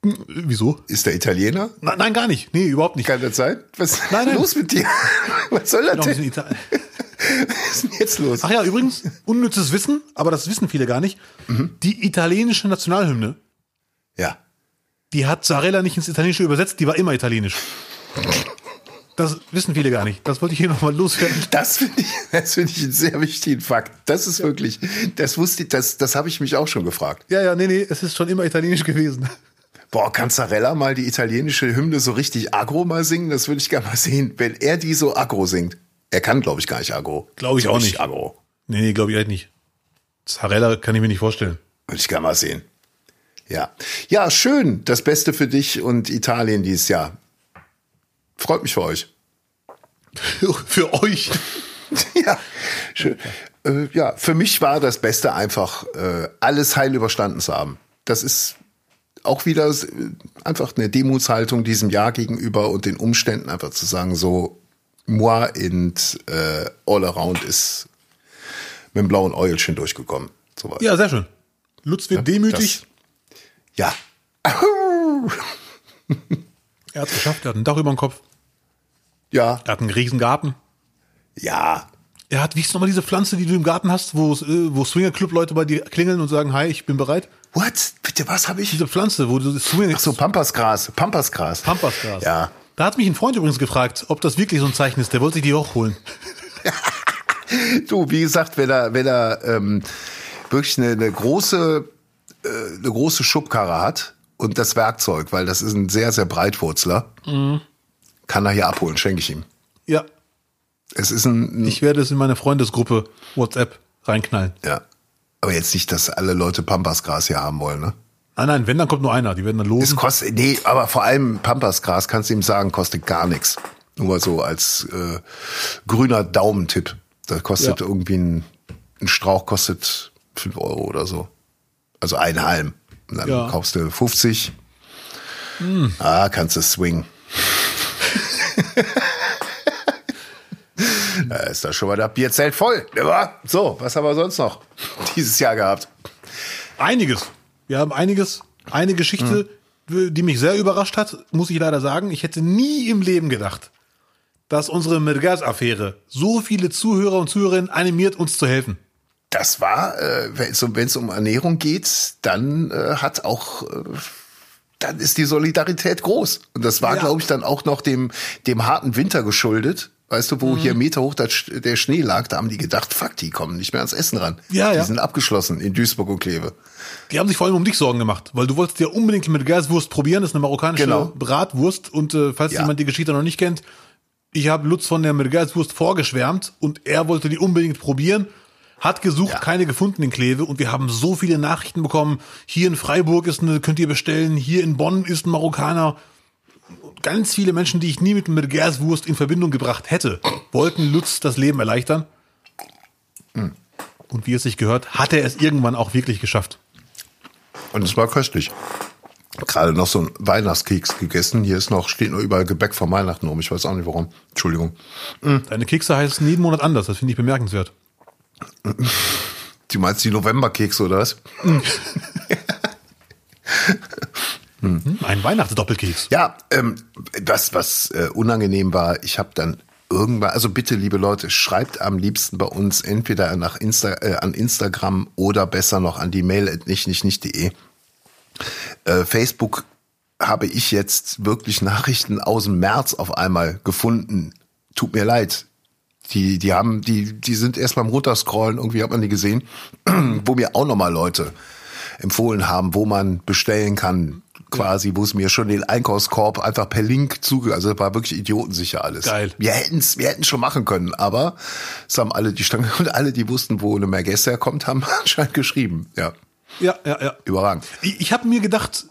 Äh, Wieso? Ist der Italiener? Nein, nein, gar nicht. Nee, überhaupt nicht. Kann das sein? Was ist Nein, nein. los mit dir? [LAUGHS] Was soll das ein denn? [LAUGHS] Was ist denn jetzt los? Ach ja, übrigens, unnützes Wissen, aber das wissen viele gar nicht. Die italienische Nationalhymne, Ja. die hat Zarella nicht ins Italienische übersetzt, die war immer italienisch. [LAUGHS] Das wissen viele gar nicht. Das wollte ich hier nochmal loswerden. [LAUGHS] Das finde ich, das finde ich einen sehr wichtigen Fakt. Das ist wirklich, das wusste ich, das, das habe ich mich auch schon gefragt. Ja, ja, nee, nee, es ist schon immer italienisch gewesen. Boah, kann Zarella mal die italienische Hymne so richtig aggro mal singen? Das würde ich gerne mal sehen, wenn er die so aggro singt. Er kann, glaube ich, gar nicht aggro. Glaube ich auch nicht. Aggro. Nee, nee, glaube ich halt nicht. Zarella kann ich mir nicht vorstellen. Würde ich gerne mal sehen. Ja. Ja, schön. Das Beste für dich und Italien dieses Jahr. Freut mich für euch. Für euch. [LAUGHS] ja, schön. Äh, ja, für mich war das Beste einfach, äh, alles heil überstanden zu haben. Das ist auch wieder äh, einfach eine Demutshaltung diesem Jahr gegenüber und den Umständen einfach zu sagen, so, moi und äh, all around ist mit dem blauen Äugelchen durchgekommen. Soweit. Ja, sehr schön. Lutz wird demütig. Ja. [LAUGHS] Er hat es geschafft, er hat ein Dach über dem Kopf, Ja, er hat einen riesen Garten. ja. Er hat, wie ist nochmal diese Pflanze, die du im Garten hast, wo, äh, wo Swingerclub-Leute bei dir klingeln und sagen, hi, ich bin bereit? What? Bitte, was habe ich? Diese Pflanze, wo du Swinger, Ach so, Pampasgras. Pampasgras. Pampasgras. Ja. Da hat mich ein Freund übrigens gefragt, ob das wirklich so ein Zeichen ist. Der wollte sich die auch holen. [LAUGHS] Du, wie gesagt, wenn er, wenn er ähm, wirklich eine, eine große, äh, eine große Schubkarre hat und das Werkzeug, weil das ist ein sehr, sehr Breitwurzler, kann er hier abholen, schenke ich ihm. Ja, Es ist ein, ein ich werde es in meine Freundesgruppe WhatsApp reinknallen. ja. Aber jetzt nicht, dass alle Leute Pampasgras hier haben wollen, ne? Nein, nein, wenn, dann kommt nur einer. Die werden dann Es losen. kostet, nee, aber vor allem Pampasgras, kannst du ihm sagen, kostet gar nichts. Nur mal so als äh, grüner Daumentipp. Da kostet Ja. irgendwie ein, ein Strauch kostet 5 Euro oder so. Also ein Halm. Und dann Ja. kaufst du 50. Ah, kannst du swingen. [LAUGHS] da ist da schon mal das Bierzelt voll. Ja, So, was haben wir sonst noch dieses Jahr gehabt? Einiges. Wir haben einiges. Eine Geschichte, die mich sehr überrascht hat, muss ich leider sagen. Ich hätte nie im Leben gedacht, dass unsere Mergas-Affäre so viele Zuhörer und Zuhörerinnen animiert, uns zu helfen. Das war, äh, wenn es um, um Ernährung geht, dann äh, hat auch, äh, dann ist die Solidarität groß. Und das war, Ja. glaube ich, dann auch noch dem, dem harten Winter geschuldet. Weißt du, Mhm. wo hier Meter hoch das, der Schnee lag, da haben die gedacht, fuck, die kommen nicht mehr ans Essen ran. Ja, die ja. sind abgeschlossen in Duisburg und Kleve. Die haben sich vor allem um dich Sorgen gemacht, weil du wolltest ja unbedingt die Mergas-Wurst probieren. Das ist eine marokkanische Genau. Bratwurst. Und äh, falls Ja. jemand die Geschichte noch nicht kennt, ich habe Lutz von der Mergas-Wurst vorgeschwärmt und er wollte die unbedingt probieren. Hat gesucht, Ja. keine gefunden in Kleve und wir haben so viele Nachrichten bekommen. Hier in Freiburg ist eine, könnt ihr bestellen. Hier in Bonn ist ein Marokkaner. Ganz viele Menschen, die ich nie mit Mergas-Wurst in Verbindung gebracht hätte, wollten Lutz das Leben erleichtern. Hm. Und wie es sich gehört, hat er es irgendwann auch wirklich geschafft. Und es war köstlich. Gerade noch so ein Weihnachtskeks gegessen. Hier ist noch, steht nur überall Gebäck von Weihnachten rum. Ich weiß auch nicht warum. Entschuldigung. Deine Kekse heißen jeden Monat anders, das finde ich bemerkenswert. Du meinst die Novemberkekse oder was? Hm, Ein Weihnachtsdoppelkeks. Ja, ähm, was, was äh, unangenehm war, ich habe dann irgendwann, also bitte, liebe Leute, schreibt am liebsten bei uns entweder nach Insta, äh, an Instagram oder besser noch an die Mail at nicht, nicht, nicht.de. Äh, Facebook habe ich jetzt wirklich Nachrichten aus dem März auf einmal gefunden. Tut mir leid. Die, die haben, die, die sind erst beim Runterscrollen, irgendwie hat man die gesehen, [CLEARS THROAT] wo mir auch nochmal Leute empfohlen haben, wo man bestellen kann, quasi, wo es mir schon den Einkaufskorb einfach per Link zuge, also war wirklich idiotensicher alles. Geil. Wir hätten's, wir hätten schon machen können, aber es haben alle die Stange [LAUGHS] und alle, die wussten, wo eine Mergesse herkommt, haben [LAUGHS] anscheinend geschrieben. Ja, Ja, ja, ja. überragend. Ich, ich habe mir gedacht,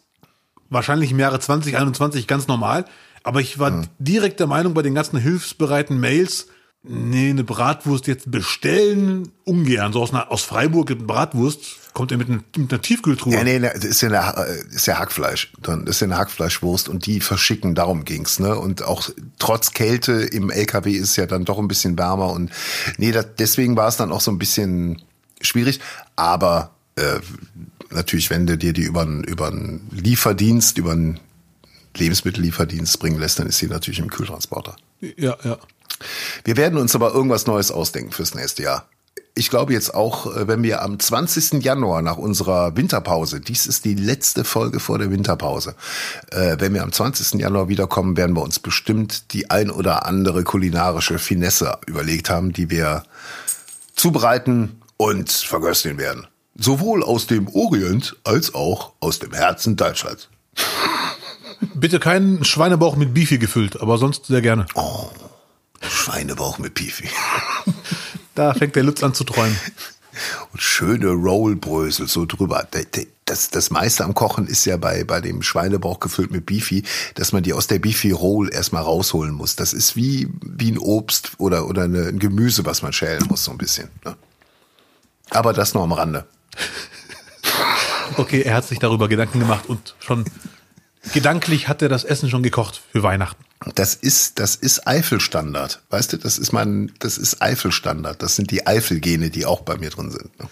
wahrscheinlich im Jahre 2021 ganz normal, aber ich war direkt der Meinung bei den ganzen hilfsbereiten Mails, nee, eine Bratwurst jetzt bestellen, ungern. So aus, einer, aus Freiburg eine Bratwurst, kommt er mit, einer- mit einer Tiefkühltruhe. Ja, nee, nee, das ist ja, eine, äh, ist ja Hackfleisch. Dann ist ja eine Hackfleischwurst und die verschicken, darum ging's, ne? Und auch trotz Kälte im LKW ist ja dann doch ein bisschen wärmer und nee, das, deswegen war es dann auch so ein bisschen schwierig. Aber äh, natürlich, wenn du dir die über einen über einen Lieferdienst, über einen Lebensmittellieferdienst bringen lässt, dann ist sie natürlich im Kühltransporter. Ja, ja. Wir werden uns aber irgendwas Neues ausdenken fürs nächste Jahr. Ich glaube jetzt auch, äh, wenn wir am 20. Januar nach unserer Winterpause, dies ist die letzte Folge vor der Winterpause, äh, wenn wir am 20. Januar wiederkommen, werden wir uns bestimmt die ein oder andere kulinarische Finesse überlegt haben, die wir zubereiten und vergöstigen werden. Sowohl aus dem Orient als auch aus dem Herzen Deutschlands. Bitte keinen Schweinebauch mit Beefy gefüllt, aber sonst sehr gerne. Schweinebauch mit Pifi. [LAUGHS] Da fängt der Lutz an zu träumen. und schöne Rollbrösel so drüber. Das, das meiste am Kochen ist ja bei, bei dem Schweinebauch gefüllt mit Beefy, dass man die aus der Beefy Roll erstmal rausholen muss. Das ist wie, wie ein Obst oder, oder eine, ein Gemüse, was man schälen muss, so ein bisschen. Ne? Aber das nur am Rande. Okay, er hat sich darüber Gedanken gemacht und schon gedanklich hat er das Essen schon gekocht für Weihnachten. Das ist, das ist Eifelstandard. Weißt du, das ist mein, das ist Eifelstandard. Das sind die Eifelgene, die auch bei mir drin sind. Ne?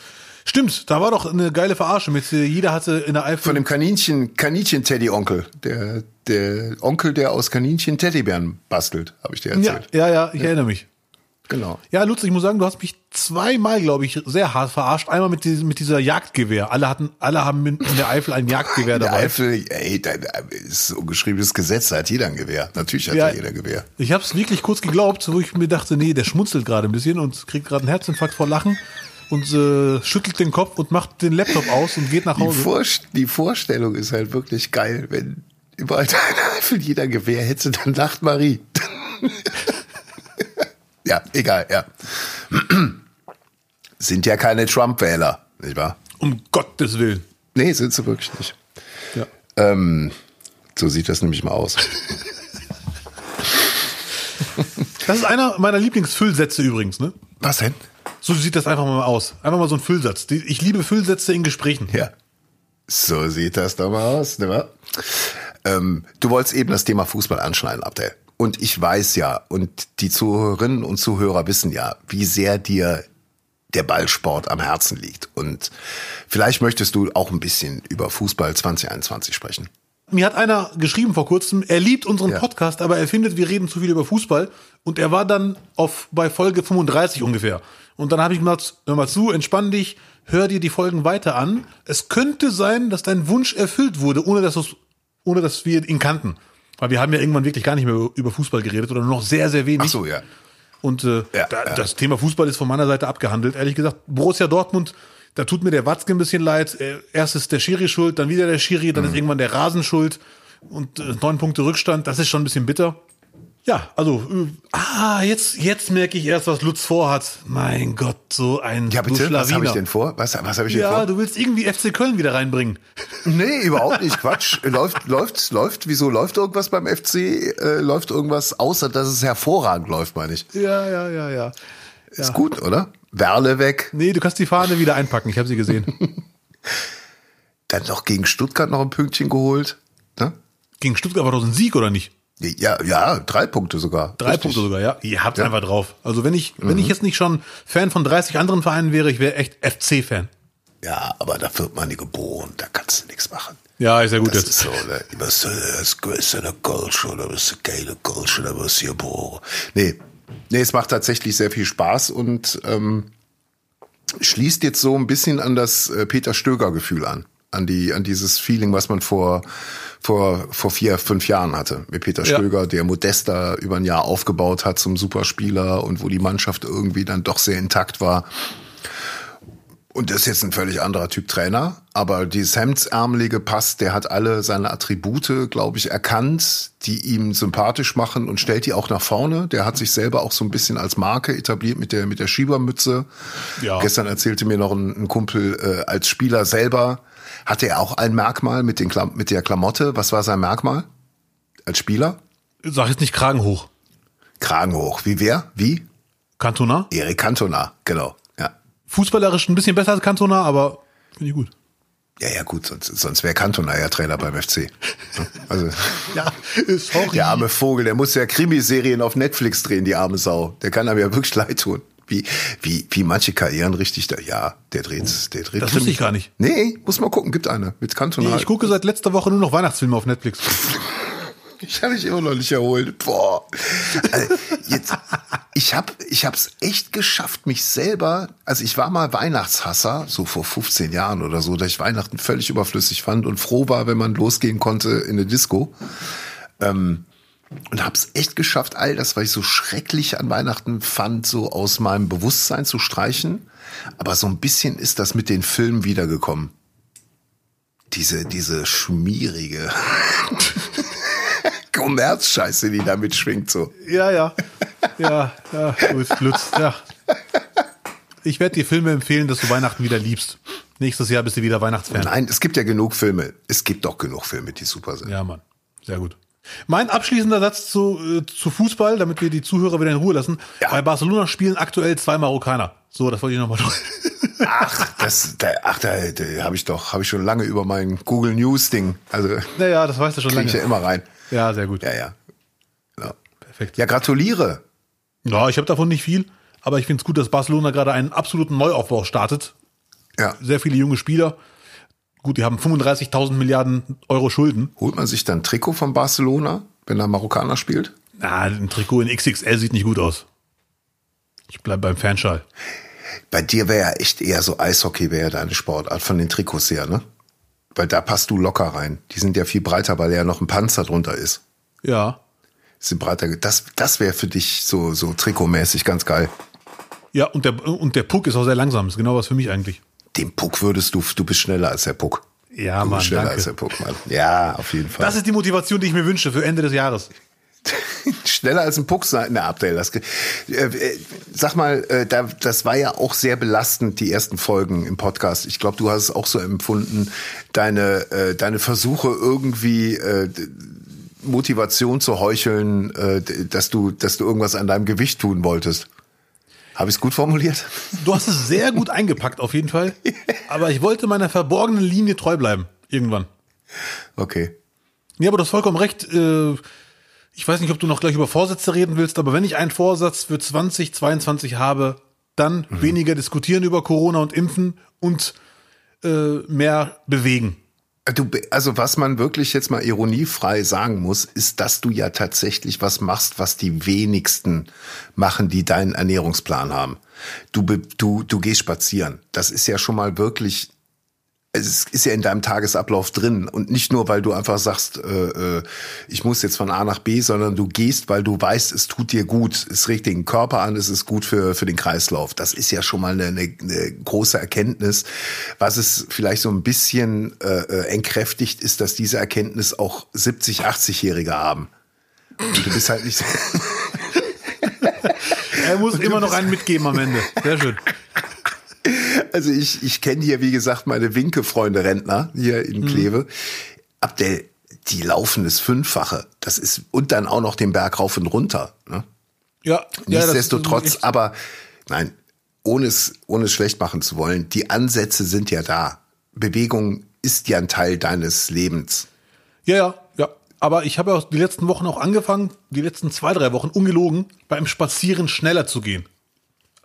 Stimmt, da war doch eine geile Verarsche mit, äh, jeder hatte in der Eifel. Von dem Kaninchen, Kaninchen-Teddy-Onkel. Der, der Onkel, der aus Kaninchen Teddybären bastelt, habe ich dir ja, erzählt. ja, ja, ich erinnere mich. Genau. Ja, Lutz, ich muss sagen, du hast mich zweimal, glaube ich, sehr hart verarscht. Einmal mit, diesem, mit dieser Jagdgewehr. Alle hatten, alle haben in in der Eifel ein Jagdgewehr Der dabei. Eifel, ey, da ist so geschriebenes Gesetz, da hat jeder ein Gewehr. Natürlich hat Ja. jeder Gewehr. Ich habe es wirklich kurz geglaubt, wo ich mir dachte, nee, der schmunzelt gerade ein bisschen und kriegt gerade einen Herzinfarkt vor Lachen und äh, schüttelt den Kopf und macht den Laptop aus und geht nach Die, Hause. Vor, die Vorstellung ist halt wirklich geil, wenn überall in der Eifel jeder Gewehr hätte, dann lacht Marie. [LAUGHS] ja, egal, ja. [CLEARS THROAT] Sind ja keine Trump-Wähler, nicht wahr? Um Gottes Willen. Nee, sind sie wirklich nicht. Ja. Ähm, so sieht das nämlich mal aus. Das ist einer meiner Lieblingsfüllsätze übrigens, ne? Was denn? So sieht das einfach mal aus. Einfach mal so ein Füllsatz. Ich liebe Füllsätze in Gesprächen. Ja. So sieht das doch mal aus, ne? Ähm, du wolltest eben das Thema Fußball anschneiden, Abdel. Und ich weiß ja, und die Zuhörerinnen und Zuhörer wissen ja, wie sehr dir der Ballsport am Herzen liegt. Und vielleicht möchtest du auch ein bisschen über Fußball 2021 sprechen. Mir hat einer geschrieben vor kurzem, er liebt unseren Ja. Podcast, aber er findet, wir reden zu viel über Fußball. Und er war dann auf bei Folge 35 ungefähr. Und dann habe ich gesagt, hör mal zu, entspann dich, hör dir die Folgen weiter an. Es könnte sein, dass dein Wunsch erfüllt wurde, ohne dass, ohne dass wir ihn kannten. Weil wir haben ja irgendwann wirklich gar nicht mehr über Fußball geredet oder nur noch sehr, sehr wenig. Ach so, ja. Und äh, Ja, da, ja. das Thema Fußball ist von meiner Seite abgehandelt. Ehrlich gesagt, Borussia Dortmund, da tut mir der Watzke ein bisschen leid. Äh, Erst ist der Schiri schuld, dann wieder der Schiri, Mhm. dann ist irgendwann der Rasen schuld und äh, neun Punkte Rückstand. Das ist schon ein bisschen bitter. Ja, also, äh, ah, jetzt, jetzt merke ich erst, was Lutz vorhat. Mein Gott, so ein Ja, bitte, was habe ich denn vor? Was, was habe ich denn Ja, vor? du willst irgendwie FC Köln wieder reinbringen. [LAUGHS] Nee, überhaupt nicht. Quatsch. läuft, läuft, läuft. Wieso läuft irgendwas beim FC? Äh, läuft irgendwas, außer dass es hervorragend läuft, meine ich. Ja, ja, ja, ja. Ist gut, oder? Werle weg. Nee, du kannst die Fahne wieder einpacken. Ich habe sie gesehen. [LAUGHS] Dann noch gegen Stuttgart noch ein Pünktchen geholt. Ne? Gegen Stuttgart war doch ein Sieg, oder nicht? Ja, ja, drei Punkte sogar. Drei Richtig. Punkte sogar, ja. Ihr habt Ja. einfach drauf. Also wenn ich, wenn ich jetzt nicht schon Fan von 30 anderen Vereinen wäre, ich wäre echt FC-Fan. Ja, aber da wird man nicht geboren, da kannst du nichts machen. Ja, ist ja gut Das jetzt. ist so, ne? Du bist äh, der Goldschuh, da bist du geile Goldschuh, da bist du geboren. Nee, nee, es macht tatsächlich sehr viel Spaß und ähm, schließt jetzt so ein bisschen an das äh, Peter Stöger-Gefühl an. An die, an dieses Feeling, was man vor, vor, vor vier, fünf Jahren hatte. Mit Peter Ja. Stöger, der Modesta über ein Jahr aufgebaut hat zum Superspieler und wo die Mannschaft irgendwie dann doch sehr intakt war. Und das ist jetzt ein völlig anderer Typ Trainer, aber dieses Hemdsärmelige passt, der hat alle seine Attribute, glaube ich, erkannt, die ihm sympathisch machen und stellt die auch nach vorne. Der hat sich selber auch so ein bisschen als Marke etabliert mit der, mit der Schiebermütze. Ja. Gestern erzählte mir noch ein, ein Kumpel, äh, als Spieler selber hatte er auch ein Merkmal mit, den Klam mit der Klamotte. Was war sein Merkmal? Als Spieler? Sag jetzt nicht Kragen hoch. Kragen hoch. Wie wer? Wie? Cantona? Erik Cantona, genau. Ja. Fußballerisch ein bisschen besser als Cantona, aber finde ich gut. Ja, ja, gut, sonst, sonst wäre Cantona ja Trainer beim FC. Also, [LAUGHS] Ja, sorry. der arme Vogel, der muss ja Krimiserien auf Netflix drehen, die arme Sau. Der kann einem ja wirklich leid tun. Wie, wie, wie manche Karrieren richtig da, ja, der dreht, der dreht. Das wusste ich gar nicht. Nee, muss mal gucken, gibt eine. Mit Cantona. Ich gucke seit letzter Woche nur noch Weihnachtsfilme auf Netflix. [LAUGHS] Ich habe mich immer noch nicht erholt. Boah. Also, jetzt, ich habe ich hab's echt geschafft, mich selber, also ich war mal Weihnachtshasser, so vor 15 Jahren oder so, dass ich Weihnachten völlig überflüssig fand und froh war, wenn man losgehen konnte in eine Disco. Ähm, und habe es echt geschafft, all das, was ich so schrecklich an Weihnachten fand, so aus meinem Bewusstsein zu streichen. Aber so ein bisschen ist das mit den Filmen wiedergekommen. Diese, diese schmierige [LAUGHS] Kommerzscheiße, die da mitschwingt, so. Ja, ja. Ja, ja, gut, Lutz, ja. Ich werde dir Filme empfehlen, dass du Weihnachten wieder liebst. Nächstes Jahr bist du wieder Weihnachtsfan. Nein, es gibt ja genug Filme. Es gibt doch genug Filme, die super sind. Ja, Mann. Sehr gut. Mein abschließender Satz zu, äh, zu Fußball, damit wir die Zuhörer wieder in Ruhe lassen. Ja. Bei Barcelona spielen aktuell zwei Marokkaner. So, das wollte ich nochmal. [LAUGHS] Ach, das, da, ach, da, da habe ich doch, habe ich schon lange über mein Google News Ding. Also Naja, das weißt du schon kriege ich ja lange. immer rein. Ja, sehr gut. Ja, ja. Ja, Perfekt. ja gratuliere. Ja, ich habe davon nicht viel, aber ich finde es gut, dass Barcelona gerade einen absoluten Neuaufbau startet. Ja. Sehr viele junge Spieler. Gut, die haben 35.000 Milliarden Euro Schulden. Holt man sich dann Trikot von Barcelona, wenn da Marokkaner spielt? Na, ein Trikot in XXL sieht nicht gut aus. Ich bleib beim Fanschal. Bei dir wäre ja echt eher so Eishockey wäre ja deine Sportart von den Trikots her, ne? Weil da passt du locker rein. Die sind ja viel breiter, weil ja noch ein Panzer drunter ist. Ja. Sind breiter. Das, das wäre für dich so, so trikotmäßig ganz geil. Ja, und der, und der Puck ist auch sehr langsam. Ist genau was für mich eigentlich. Den Puck würdest du, du bist schneller als der Puck. Ja, du Mann, bist schneller danke. als der Puck, Mann. Ja, auf jeden Fall. Das ist die Motivation, die ich mir wünsche für Ende des Jahres. [LAUGHS] Schneller als ein Puck sein. Na, Abdel, das, äh, äh, sag mal, äh, da, das war ja auch sehr belastend, die ersten Folgen im Podcast. Ich glaube, du hast es auch so empfunden, deine, äh, deine Versuche irgendwie äh, Motivation zu heucheln, äh, dass du, dass du irgendwas an deinem Gewicht tun wolltest. Habe ich es gut formuliert? Du hast es sehr gut eingepackt, auf jeden Fall. Aber ich wollte meiner verborgenen Linie treu bleiben. Irgendwann. Okay. Ja, aber du hast vollkommen recht. Äh, Ich weiß nicht, ob du noch gleich über Vorsätze reden willst, aber wenn ich einen Vorsatz für 2022 habe, dann weniger diskutieren über Corona und Impfen und äh, mehr bewegen. Du, also was man wirklich jetzt mal ironiefrei sagen muss, ist, dass du ja tatsächlich was machst, was die wenigsten machen, die deinen Ernährungsplan haben. Du, du, du gehst spazieren. Das ist ja schon mal wirklich, es ist ja in deinem Tagesablauf drin und nicht nur, weil du einfach sagst, äh, äh, ich muss jetzt von A nach B, sondern du gehst, weil du weißt, es tut dir gut, es regt den Körper an, es ist gut für, für den Kreislauf. Das ist ja schon mal eine, eine, eine große Erkenntnis. Was es vielleicht so ein bisschen äh, äh, entkräftigt, ist, dass diese Erkenntnis auch 70, 80-Jährige haben. Und du bist halt nicht so, [LAUGHS] [LAUGHS] Er muss immer noch einen mitgeben am Ende. Sehr schön. Also ich, ich kenne hier, wie gesagt, meine Winke-Freunde Rentner hier in Kleve. Abdel, die laufen das Fünffache. Das ist, und dann auch noch den Berg rauf und runter. Ne? Ja, ja, Nichtsdestotrotz, echt- aber nein, ohne es, ohne es schlecht machen zu wollen, die Ansätze sind ja da. Bewegung ist ja ein Teil deines Lebens. Ja, ja, ja. Aber ich habe ja die letzten Wochen auch angefangen, die letzten zwei, drei Wochen ungelogen, beim Spazieren schneller zu gehen.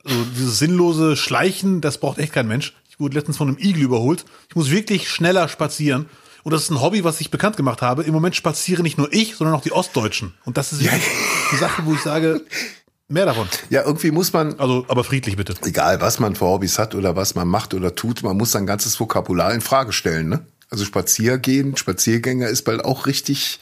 Also dieses sinnlose Schleichen, das braucht echt kein Mensch. Ich wurde letztens von einem Igel überholt. Ich muss wirklich schneller spazieren. Und das ist ein Hobby, was ich bekannt gemacht habe. Im Moment spaziere nicht nur ich, sondern auch die Ostdeutschen. Und das ist ja. eine Sache, wo ich sage, mehr davon. Ja, irgendwie muss man. Also, aber friedlich bitte. Egal, was man für Hobbys hat oder was man macht oder tut, man muss sein ganzes Vokabular in Frage stellen, ne? Also Spaziergehen, Spaziergänger ist bald auch richtig,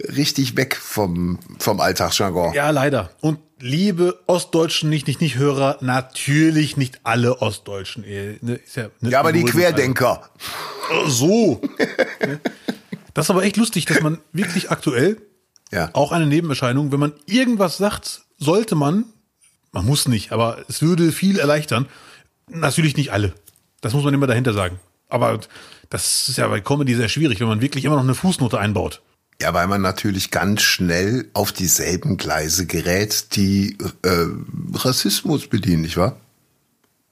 richtig weg vom, vom Alltagsjargon. Ja, leider. Und liebe Ostdeutschen, nicht, nicht, nicht Hörer, natürlich nicht alle Ostdeutschen. Ne, ja, ne, ja, aber die Querdenker. So. [LAUGHS] das ist aber echt lustig, dass man wirklich aktuell ja. auch eine Nebenerscheinung, wenn man irgendwas sagt, sollte man, man muss nicht, aber es würde viel erleichtern. Natürlich nicht alle. Das muss man immer dahinter sagen. Aber das ist ja bei Comedy sehr schwierig, wenn man wirklich immer noch eine Fußnote einbaut. Ja, weil man natürlich ganz schnell auf dieselben Gleise gerät, die äh, Rassismus bedienen, nicht wahr?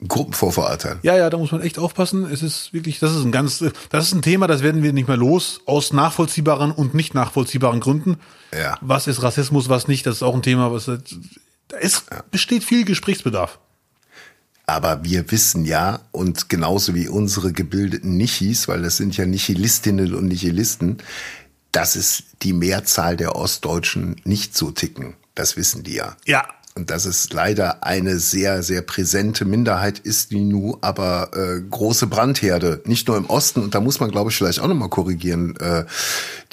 Gruppenvorverurteilen. Ja, ja, da muss man echt aufpassen. Es ist wirklich, das ist ein ganz, das ist ein Thema, das werden wir nicht mehr los, aus nachvollziehbaren und nicht nachvollziehbaren Gründen. Ja. Was ist Rassismus, was nicht, das ist auch ein Thema, was, da ist, ja. besteht viel Gesprächsbedarf. Aber wir wissen ja, und genauso wie unsere gebildeten Nichis, weil das sind ja Nihilistinnen und Nihilisten, dass es die Mehrzahl der Ostdeutschen nicht so ticken. Das wissen die ja. Ja, und dass es leider eine sehr, sehr präsente Minderheit ist, die nu aber äh, große Brandherde, nicht nur im Osten, und da muss man, glaube ich, vielleicht auch nochmal korrigieren, äh,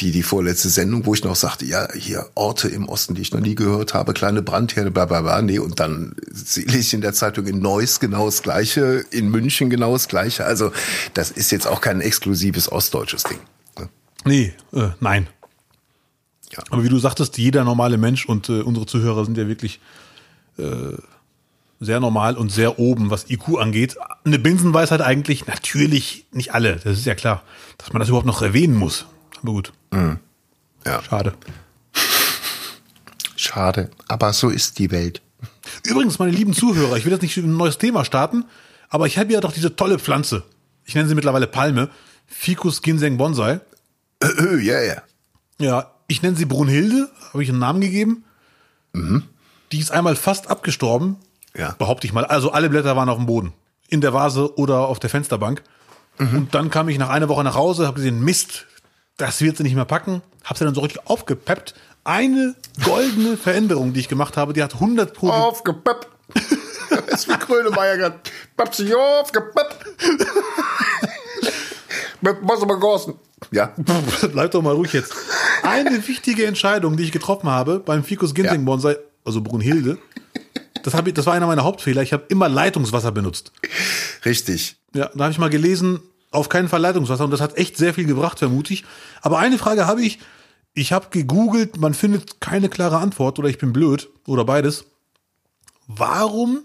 die, die vorletzte Sendung, wo ich noch sagte, ja, hier Orte im Osten, die ich noch nie gehört habe, kleine Brandherde, bla bla bla, nee, und dann lese ich in der Zeitung in Neuss genau das Gleiche, in München genau das Gleiche, also das ist jetzt auch kein exklusives ostdeutsches Ding. Ne? Nee, äh, nein. Ja. Aber wie du sagtest, jeder normale Mensch und äh, unsere Zuhörer sind ja wirklich äh, sehr normal und sehr oben, was IQ angeht. Eine Binsenweisheit eigentlich natürlich nicht alle, das ist ja klar, dass man das überhaupt noch erwähnen muss. Aber gut. Mhm. Ja. Schade. [LAUGHS] Schade, aber so ist die Welt. Übrigens, meine lieben Zuhörer, ich will jetzt nicht ein neues Thema starten, aber ich habe ja doch diese tolle Pflanze. Ich nenne sie mittlerweile Palme. Ficus ginseng bonsai. Ja, äh, ja. Yeah. Ja, ich nenne sie Brunhilde, habe ich einen Namen gegeben. Mhm. Die ist einmal fast abgestorben, ja. behaupte ich mal. Also alle Blätter waren auf dem Boden. In der Vase oder auf der Fensterbank. Mhm. Und dann kam ich nach einer Woche nach Hause, habe gesehen, Mist, das wird sie nicht mehr packen. Habe sie dann so richtig aufgepeppt. Eine goldene Veränderung, die ich gemacht habe, die hat 100 Pro. Aufgepeppt. [LAUGHS] das ist wie Grönemeyer gerade. Papp sich aufgepeppt. [LAUGHS] Mit Wasser begossen. Ja. Bleib doch mal ruhig jetzt. Eine wichtige Entscheidung, die ich getroffen habe beim Ficus Ginseng Bonsai, also Brunhilde. Das, ich, das war einer meiner Hauptfehler. Ich habe immer Leitungswasser benutzt. Richtig. Ja, da habe ich mal gelesen, auf keinen Fall Leitungswasser. Und das hat echt sehr viel gebracht, vermutlich. Aber eine Frage habe ich. Ich habe gegoogelt, man findet keine klare Antwort oder ich bin blöd oder beides. Warum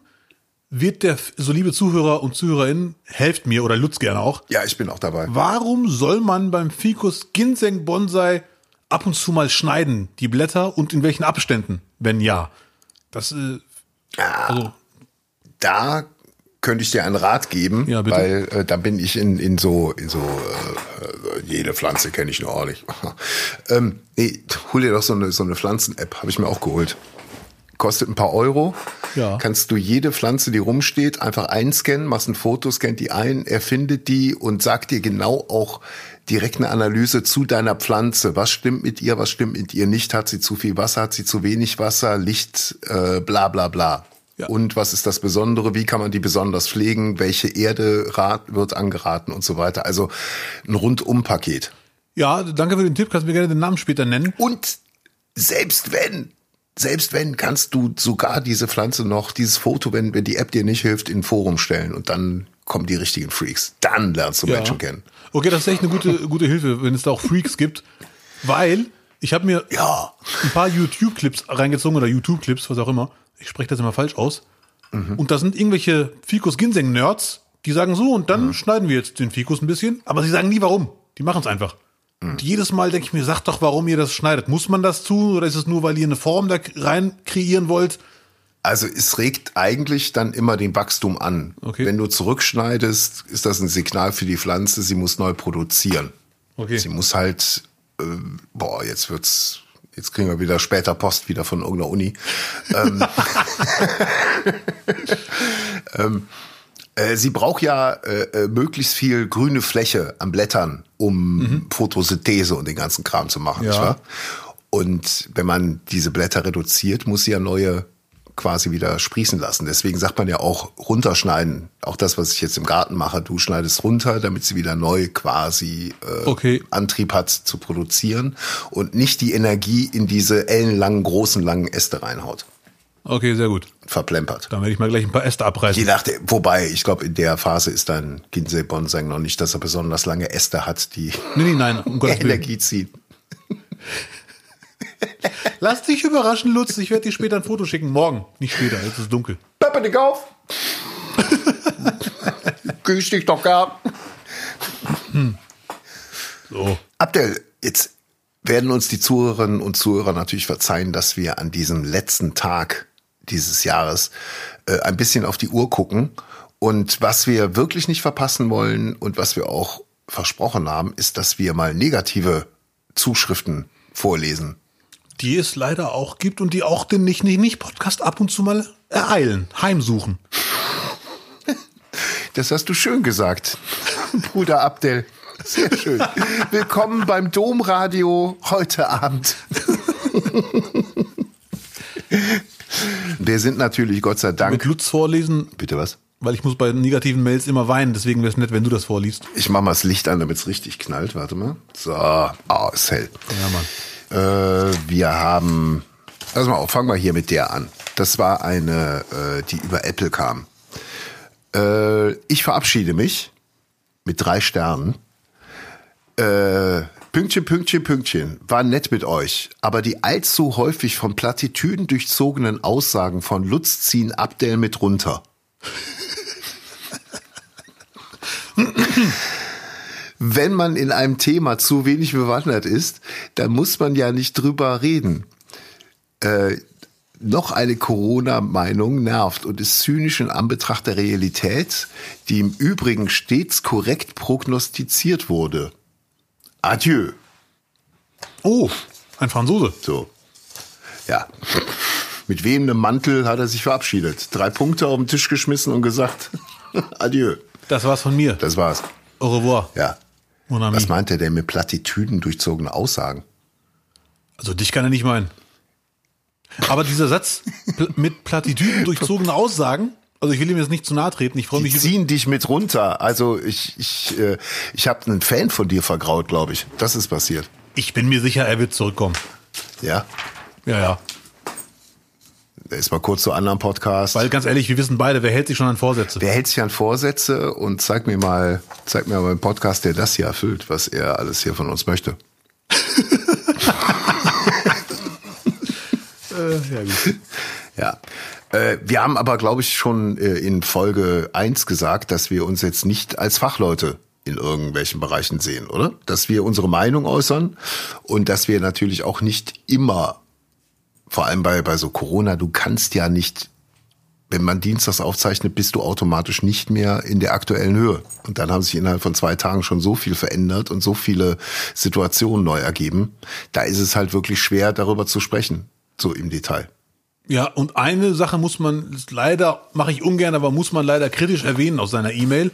wird der, so liebe Zuhörer und Zuhörerinnen, helft mir oder Lutz gerne auch. Ja, ich bin auch dabei. Warum soll man beim Ficus Ginseng Bonsai ab und zu mal schneiden, die Blätter und in welchen Abständen, wenn ja? Das, äh, also. Da könnte ich dir einen Rat geben, ja, weil äh, da bin ich in, in so, in so äh, jede Pflanze kenne ich nur nicht. [LAUGHS] ähm, nee, hol dir doch so eine, so eine Pflanzen-App, habe ich mir auch geholt. Kostet ein paar Euro. Ja. Kannst du jede Pflanze, die rumsteht, einfach einscannen, machst ein Foto, scannt die ein, er findet die und sagt dir genau auch, direkt eine Analyse zu deiner Pflanze. Was stimmt mit ihr, was stimmt mit ihr nicht? Hat sie zu viel Wasser, hat sie zu wenig Wasser, Licht, äh, bla bla bla. Ja. Und was ist das Besondere? Wie kann man die besonders pflegen? Welche Erde rat, wird angeraten und so weiter? Also ein Rundum-Paket. Ja, danke für den Tipp. Kannst du mir gerne den Namen später nennen? Und selbst wenn, selbst wenn, kannst du sogar diese Pflanze noch, dieses Foto, wenn, wenn die App dir nicht hilft, in ein Forum stellen und dann kommen die richtigen Freaks. Dann lernst du ja. Menschen kennen. Okay, das ist echt eine gute, gute Hilfe, wenn es da auch Freaks gibt. Weil ich habe mir ja. ein paar YouTube-Clips reingezogen oder YouTube-Clips, was auch immer. Ich spreche das immer falsch aus. Mhm. Und da sind irgendwelche Ficus Ginseng-Nerds, die sagen so, und dann mhm. schneiden wir jetzt den Ficus ein bisschen. Aber sie sagen nie warum. Die machen es einfach. Mhm. Und jedes Mal denke ich mir, sagt doch, warum ihr das schneidet. Muss man das tun oder ist es nur, weil ihr eine Form da rein kreieren wollt? Also es regt eigentlich dann immer den Wachstum an. Okay. Wenn du zurückschneidest, ist das ein Signal für die Pflanze, sie muss neu produzieren. Okay. Sie muss halt, äh, boah, jetzt wird's, jetzt kriegen wir wieder später Post wieder von irgendeiner Uni. ähm, [LAUGHS] [LAUGHS] ähm, Äh, sie braucht ja äh, äh, möglichst viel grüne Fläche an Blättern, um mhm. Photosynthese und den ganzen Kram zu machen, ja. nicht wahr? Und wenn man diese Blätter reduziert, muss sie ja neue quasi wieder sprießen lassen. Deswegen sagt man ja auch runterschneiden. Auch das, was ich jetzt im Garten mache, du schneidest runter, damit sie wieder neu quasi äh, okay. Antrieb hat zu produzieren und nicht die Energie in diese ellenlangen, großen, langen Äste reinhaut. Okay, sehr gut. Verplempert. Dann werde ich mal gleich ein paar Äste abreißen. Je nachdem, wobei, ich glaube, in der Phase ist dein Kinsey Bonsai noch nicht, dass er besonders lange Äste hat, die nee, nee, nein, um [LAUGHS] Energie ziehen. [LAUGHS] Lass dich überraschen, Lutz. Ich werde dir später ein Foto schicken. Morgen. Nicht später, jetzt ist es dunkel. Peppe, dich auf! Grüß dich doch gar. Hm. So. Abdel, jetzt werden uns die Zuhörerinnen und Zuhörer natürlich verzeihen, dass wir an diesem letzten Tag dieses Jahres äh, ein bisschen auf die Uhr gucken. Und was wir wirklich nicht verpassen wollen und was wir auch versprochen haben, ist, dass wir mal negative Zuschriften vorlesen die es leider auch gibt und die auch den nicht, nicht, nicht Podcast ab und zu mal ereilen, heimsuchen. [LAUGHS] Das hast du schön gesagt, [LAUGHS] Bruder Abdel. Sehr schön. Willkommen beim Domradio heute Abend. [LAUGHS] Wir sind natürlich, Gott sei Dank. Mit Lutz vorlesen. Bitte was? Weil ich muss bei negativen Mails immer weinen, deswegen wäre es nett, wenn du das vorliest. Ich mach mal das Licht an, damit es richtig knallt. Warte mal. So, oh, ist hell. Ja, Mann. Äh, wir haben, also mal fangen wir hier mit der an. Das war eine, äh, die über Apple kam. Äh, ich verabschiede mich mit drei Sternen. Äh, Pünktchen, Pünktchen, Pünktchen. War nett mit euch. Aber die allzu häufig von Plattitüden durchzogenen Aussagen von Lutz ziehen Abdel mit runter. wenn man in einem Thema zu wenig bewandert ist, dann muss man ja nicht drüber reden. Äh, noch eine Corona-Meinung nervt und ist zynisch in Anbetracht der Realität, die im Übrigen stets korrekt prognostiziert wurde. Adieu. Oh, ein Franzose. So. Ja. Mit wem einem Mantel hat er sich verabschiedet? Drei Punkte auf den Tisch geschmissen und gesagt, [LAUGHS] adieu. Das war's von mir. Das war's. Au revoir. Ja. Was meint er denn mit Plattitüden durchzogene Aussagen? Also dich kann er nicht meinen. Aber dieser Satz mit Plattitüden durchzogene Aussagen, also ich will ihm jetzt nicht zu nahe treten, ich freue mich. Die ziehen dich mit runter. Also ich, ich, äh, ich habe einen Fan von dir vergraut, glaube ich. Das ist passiert. Ich bin mir sicher, er wird zurückkommen. Ja? Ja, ja. Ist mal kurz zu anderen Podcasts. Weil ganz ehrlich, wir wissen beide, wer hält sich schon an Vorsätze? Wer hält sich an Vorsätze und zeig mir mal, zeig mir mal einen Podcast, der das hier erfüllt, was er alles hier von uns möchte. [LAUGHS] äh, ja, gut. Ja. Äh, wir haben aber, glaube ich, schon äh, in Folge eins gesagt, dass wir uns jetzt nicht als Fachleute in irgendwelchen Bereichen sehen, oder? Dass wir unsere Meinung äußern und dass wir natürlich auch nicht immer vor allem bei, bei so Corona, du kannst ja nicht, wenn man Dienstags aufzeichnet, bist du automatisch nicht mehr in der aktuellen Höhe. Und dann haben sich innerhalb von zwei Tagen schon so viel verändert und so viele Situationen neu ergeben. Da ist es halt wirklich schwer, darüber zu sprechen, so im Detail. Ja, und eine Sache muss man leider, mache ich ungern, aber muss man leider kritisch erwähnen aus seiner E-Mail,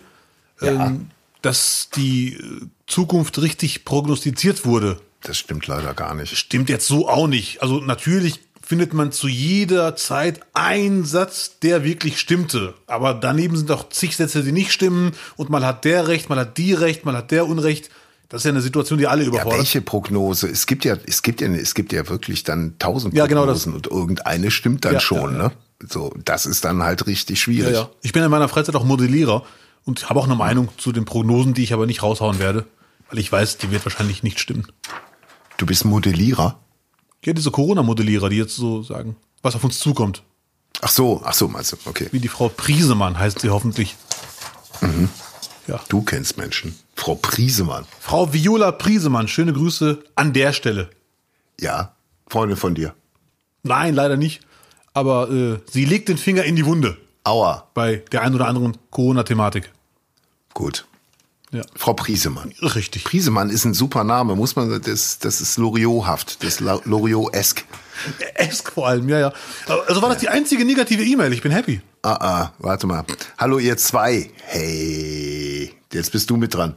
ja. ähm, dass die Zukunft richtig prognostiziert wurde. Das stimmt leider gar nicht. Stimmt jetzt so auch nicht. Also natürlich findet man zu jeder Zeit einen Satz, der wirklich stimmte. Aber daneben sind auch zig Sätze, die nicht stimmen. Und mal hat der Recht, mal hat die Recht, mal hat der Unrecht. Das ist ja eine Situation, die alle überfordert. Ja, welche Prognose? Es gibt ja, es gibt ja, es gibt ja wirklich dann tausend ja, Prognosen genau das. und irgendeine stimmt dann ja, schon, ja, ne? So, das ist dann halt richtig schwierig. Ja, ja. Ich bin in meiner Freizeit auch Modellierer und habe auch eine Meinung zu den Prognosen, die ich aber nicht raushauen werde, weil ich weiß, die wird wahrscheinlich nicht stimmen. Du bist Modellierer? Ja, diese Corona-Modellierer, die jetzt so sagen, was auf uns zukommt. Ach so, ach so, meinst du, okay. Wie die Frau Priesemann heißt sie hoffentlich. Mhm. Ja. Du kennst Menschen. Frau Priesemann. Frau Viola Priesemann, schöne Grüße an der Stelle. Ja, Freundin von dir. Nein, leider nicht. Aber äh, sie legt den Finger in die Wunde. Aua. Bei der ein oder anderen Corona-Thematik. Gut. Ja. Frau Priesemann. Richtig. Priesemann ist ein super Name, muss man, das, das ist Loriot-haft, das ist Loriot-esk. Esk vor allem, ja, ja. Also war das die einzige negative E-Mail. Ich bin happy. Ah, ah, warte mal. Hallo ihr zwei. Hey, jetzt bist du mit dran.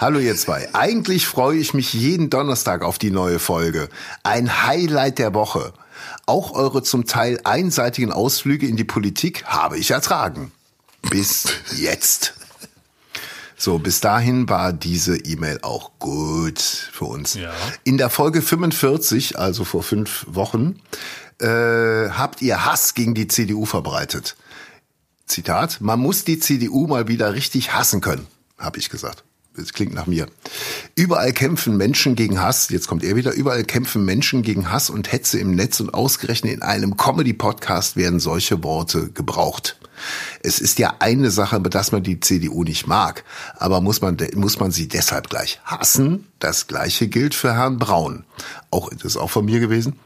Hallo ihr zwei. Eigentlich freue ich mich jeden Donnerstag auf die neue Folge. Ein Highlight der Woche. Auch eure zum Teil einseitigen Ausflüge in die Politik habe ich ertragen. Bis jetzt. So, bis dahin war diese E-Mail auch gut für uns. Ja. In der Folge 45, also vor fünf Wochen, äh, habt ihr Hass gegen die CDU verbreitet. Zitat, man muss die CDU mal wieder richtig hassen können, habe ich gesagt. Das klingt nach mir. Überall kämpfen Menschen gegen Hass. Jetzt kommt er wieder. Überall kämpfen Menschen gegen Hass und Hetze im Netz und ausgerechnet in einem Comedy-Podcast werden solche Worte gebraucht. Es ist ja eine Sache, dass man die CDU nicht mag. Aber muss man, muss man sie deshalb gleich hassen? Das gleiche gilt für Herrn Braun. Auch, das ist auch von mir gewesen.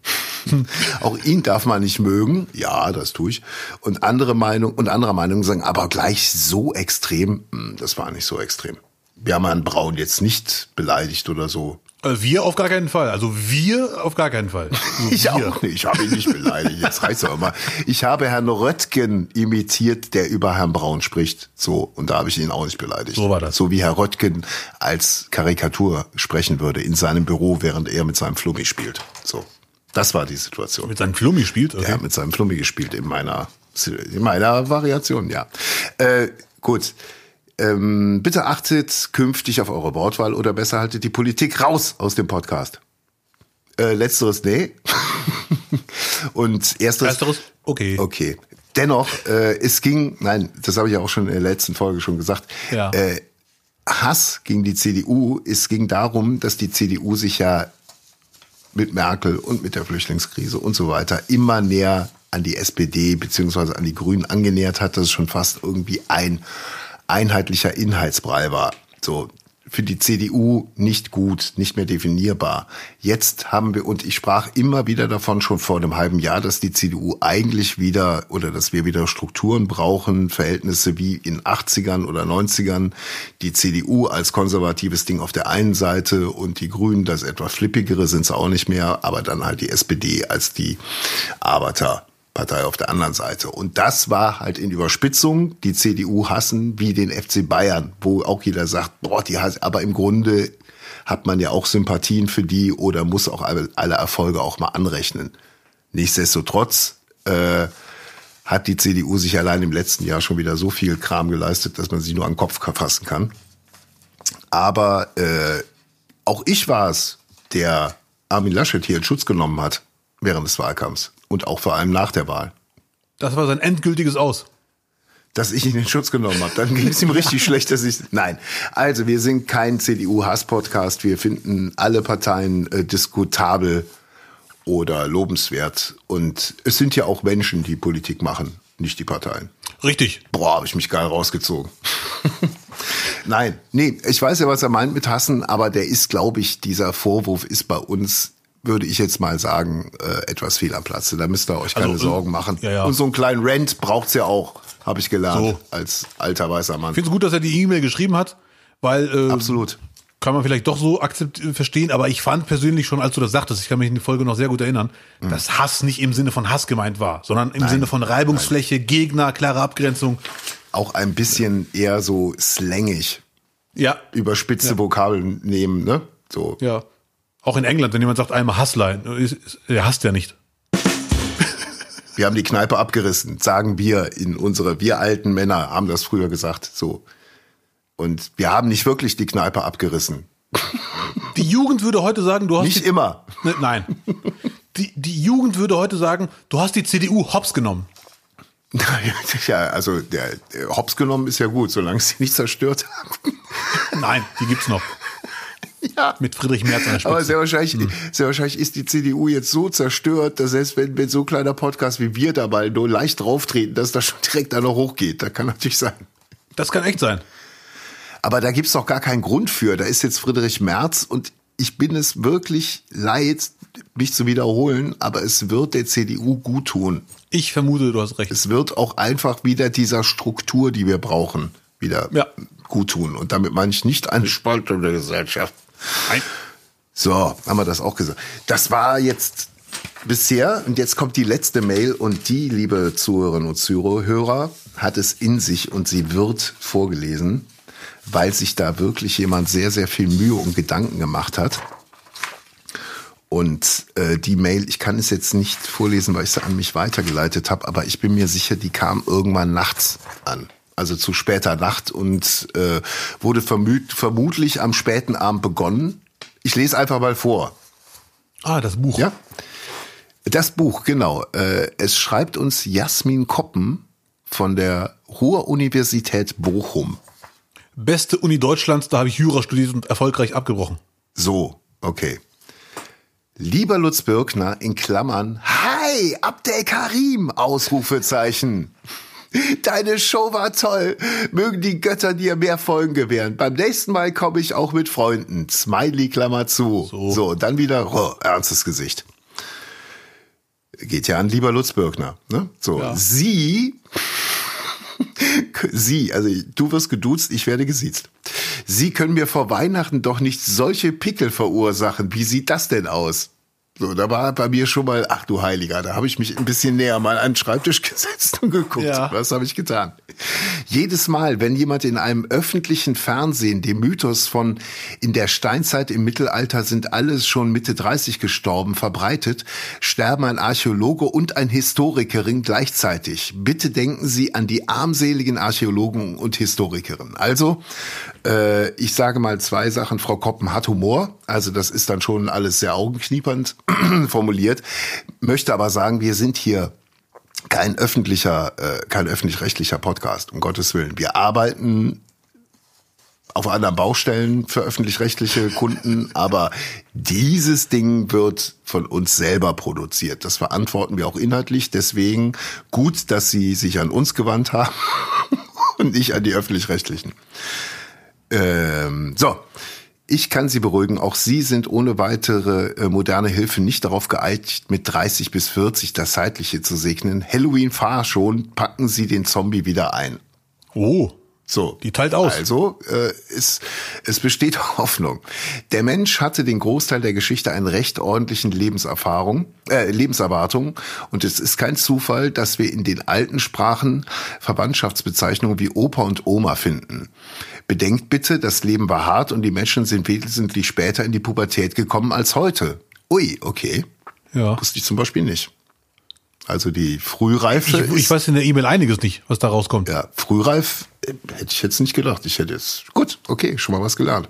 [LAUGHS] auch ihn darf man nicht mögen. Ja, das tue ich. Und andere Meinung, und andere Meinungen sagen, aber gleich so extrem, hm, das war nicht so extrem. Wir haben Herrn Braun jetzt nicht beleidigt oder so. Äh, Wir auf gar keinen Fall. Also wir auf gar keinen Fall. [LAUGHS] Also Ich wir. auch nicht. Ich habe ihn nicht beleidigt. Jetzt reicht's aber mal. Ich habe Herrn Röttgen imitiert, der über Herrn Braun spricht. So. Und da habe ich ihn auch nicht beleidigt. So war das. So wie Herr Röttgen als Karikatur sprechen würde in seinem Büro, während er mit seinem Flummi spielt. So. Das war die Situation. Mit seinem Flummi spielt. Okay. Er hat mit seinem Flummi gespielt in meiner, in meiner Variation, ja. Äh, gut. Ähm, bitte achtet künftig auf eure Wortwahl oder besser haltet die Politik raus aus dem Podcast. Äh, letzteres, nee. [LAUGHS] Und erstes, Ersteres, okay. okay. Dennoch, äh, es ging, nein, das habe ich ja auch schon in der letzten Folge schon gesagt, Ja. äh, Hass gegen die CDU, es ging darum, dass die CDU sich ja mit Merkel und mit der Flüchtlingskrise und so weiter immer näher an die SPD beziehungsweise an die Grünen angenähert hat, dass es schon fast irgendwie ein einheitlicher Inhaltsbrei war. So für die CDU nicht gut, nicht mehr definierbar. Jetzt haben wir, und ich sprach immer wieder davon schon vor einem halben Jahr, dass die CDU eigentlich wieder oder dass wir wieder Strukturen brauchen, Verhältnisse wie in 80ern oder 90ern. Die CDU als konservatives Ding auf der einen Seite und die Grünen, das etwas flippigere sind es auch nicht mehr, aber dann halt die SPD als die Arbeiter. Partei auf der anderen Seite. Und das war halt in Überspitzung, die CDU hassen wie den FC Bayern, wo auch jeder sagt, boah, die hassen, aber im Grunde hat man ja auch Sympathien für die oder muss auch alle, alle Erfolge auch mal anrechnen. Nichtsdestotrotz äh, hat die CDU sich allein im letzten Jahr schon wieder so viel Kram geleistet, dass man sie nur an den Kopf fassen kann. Aber äh, auch ich war es, der Armin Laschet hier in Schutz genommen hat während des Wahlkampfs und auch vor allem nach der Wahl. Das war sein endgültiges Aus. Dass ich ihn in Schutz genommen habe. Dann ging es ihm richtig [LAUGHS] schlecht, dass ich. Nein. Also, wir sind kein CDU-Hass-Podcast. Wir finden alle Parteien äh, diskutabel oder lobenswert. Und es sind ja auch Menschen, die Politik machen, nicht die Parteien. Richtig. Boah, habe ich mich geil rausgezogen. [LAUGHS] Nein, nee, ich weiß ja, was er meint mit Hassen, aber der ist, glaube ich, dieser Vorwurf ist bei uns, würde ich jetzt mal sagen, äh, etwas fehl am Platze. Da müsst ihr euch keine Also, äh, Sorgen machen. ja, ja. Und so einen kleinen Rant braucht's ja auch, habe ich gelernt, So. als alter weißer Mann. Ich finde es gut, dass er die E-Mail geschrieben hat, weil äh, Absolut. kann man vielleicht doch so akzept verstehen, aber ich fand persönlich schon, als du das sagtest, ich kann mich in die Folge noch sehr gut erinnern, Mhm. dass Hass nicht im Sinne von Hass gemeint war, sondern im Sinne von Reibungsfläche, Gegner, klare Abgrenzung. Auch ein bisschen eher so slangig, Ja, überspitzte Vokabeln nehmen, ne? So. ja. Auch in England, wenn jemand sagt, einmal ist- er hasst ja nicht. Wir haben die Kneipe abgerissen, sagen wir in unsere, wir alten Männer haben das früher gesagt, so. Und wir haben nicht wirklich die Kneipe abgerissen. Die Jugend würde heute sagen, du hast Nicht die, immer. Ne, nein. Die, die Jugend würde heute sagen, du hast die CDU hops genommen. [LAUGHS] Ja, also der, der Hops genommen ist ja gut, solange sie nicht zerstört haben. Nein, die gibt's noch. Ja. Mit Friedrich Merz an der Aber Spitze. sehr wahrscheinlich, sehr wahrscheinlich ist die CDU jetzt so zerstört, dass selbst wenn, wenn so ein kleiner Podcast wie wir dabei nur leicht drauftreten, dass das schon direkt da noch hochgeht. Das kann natürlich sein. Das kann echt sein. Aber da gibt's doch gar keinen Grund für. Da ist jetzt Friedrich Merz und ich bin es wirklich leid, mich zu wiederholen, aber es wird der CDU gut tun. Ich vermute, du hast recht. Es wird auch einfach wieder dieser Struktur, die wir brauchen, wieder Ja. gut tun. Und damit meine ich nicht eine Spaltung der Gesellschaft. Nein. So, haben wir das auch gesagt. Das war jetzt bisher und jetzt kommt die letzte Mail und die, liebe Zuhörerinnen und Zuhörer, hat es in sich und sie wird vorgelesen, weil sich da wirklich jemand sehr, sehr viel Mühe und Gedanken gemacht hat. Und äh, die Mail, ich kann es jetzt nicht vorlesen, weil ich sie an mich weitergeleitet habe, aber ich bin mir sicher, die kam irgendwann nachts an. Also zu später Nacht und äh, wurde vermut, vermutlich am späten Abend begonnen. Ich lese einfach mal vor. Ah, das Buch. Ja. Das Buch, genau. Äh, es schreibt uns Jasmin Koppen von der Ruhr-Universität Bochum. Beste Uni Deutschlands, da habe ich Jura studiert und erfolgreich abgebrochen. So, okay. Lieber Lutz Birkner in Klammern, Hi, Abdel Karim, Ausrufezeichen. Deine Show war toll. Mögen die Götter dir mehr Folgen gewähren. Beim nächsten Mal komme ich auch mit Freunden. Smiley Klammer zu. So, so dann wieder oh, ernstes Gesicht. Geht ja an lieber Lutz Birkner. Ne? So, ja. sie, [LAUGHS] sie, also du wirst geduzt, ich werde gesiezt. Sie können mir vor Weihnachten doch nicht solche Pickel verursachen. Wie sieht das denn aus? So, da war bei mir schon mal, ach du Heiliger, da habe ich mich ein bisschen näher mal an den Schreibtisch [LAUGHS] gesetzt und geguckt. Ja. Was habe ich getan? Jedes Mal, wenn jemand in einem öffentlichen Fernsehen den Mythos von in der Steinzeit im Mittelalter sind alles schon Mitte 30 gestorben verbreitet, sterben ein Archäologe und ein Historikerin gleichzeitig. Bitte denken Sie an die armseligen Archäologen und Historikerinnen. Also, äh, ich sage mal zwei Sachen. Frau Koppen hat Humor, also das ist dann schon alles sehr augenkniepernd [CLEARS THROAT] formuliert, möchte aber sagen, wir sind hier kein öffentlicher, äh, kein öffentlich-rechtlicher Podcast, um Gottes Willen. Wir arbeiten auf anderen Baustellen für öffentlich-rechtliche Kunden, aber dieses Ding wird von uns selber produziert. Das verantworten wir auch inhaltlich. Deswegen gut, dass Sie sich an uns gewandt haben [LAUGHS] und nicht an die öffentlich-rechtlichen. Ähm, so. Ich kann Sie beruhigen, auch Sie sind ohne weitere äh, moderne Hilfe nicht darauf geeicht, mit 30 bis 40 das Zeitliche zu segnen. Halloween fahr schon, packen Sie den Zombie wieder ein. Oh. So. Die teilt aus. Also, äh, es, es besteht [LAUGHS] Hoffnung. Der Mensch hatte den Großteil der Geschichte einen recht ordentlichen Lebenserfahrung, äh, Lebenserwartung. Und es ist kein Zufall, dass wir in den alten Sprachen Verwandtschaftsbezeichnungen wie Opa und Oma finden. Bedenkt bitte, das Leben war hart und die Menschen sind wesentlich später in die Pubertät gekommen als heute. Ui, okay. Ja. Wusste ich zum Beispiel nicht. Also die Frühreife. Ich, ich weiß in der E-Mail einiges nicht, was da rauskommt. Ja, frühreif äh, hätte ich jetzt nicht gedacht. Ich hätte jetzt, gut, okay, schon mal was gelernt.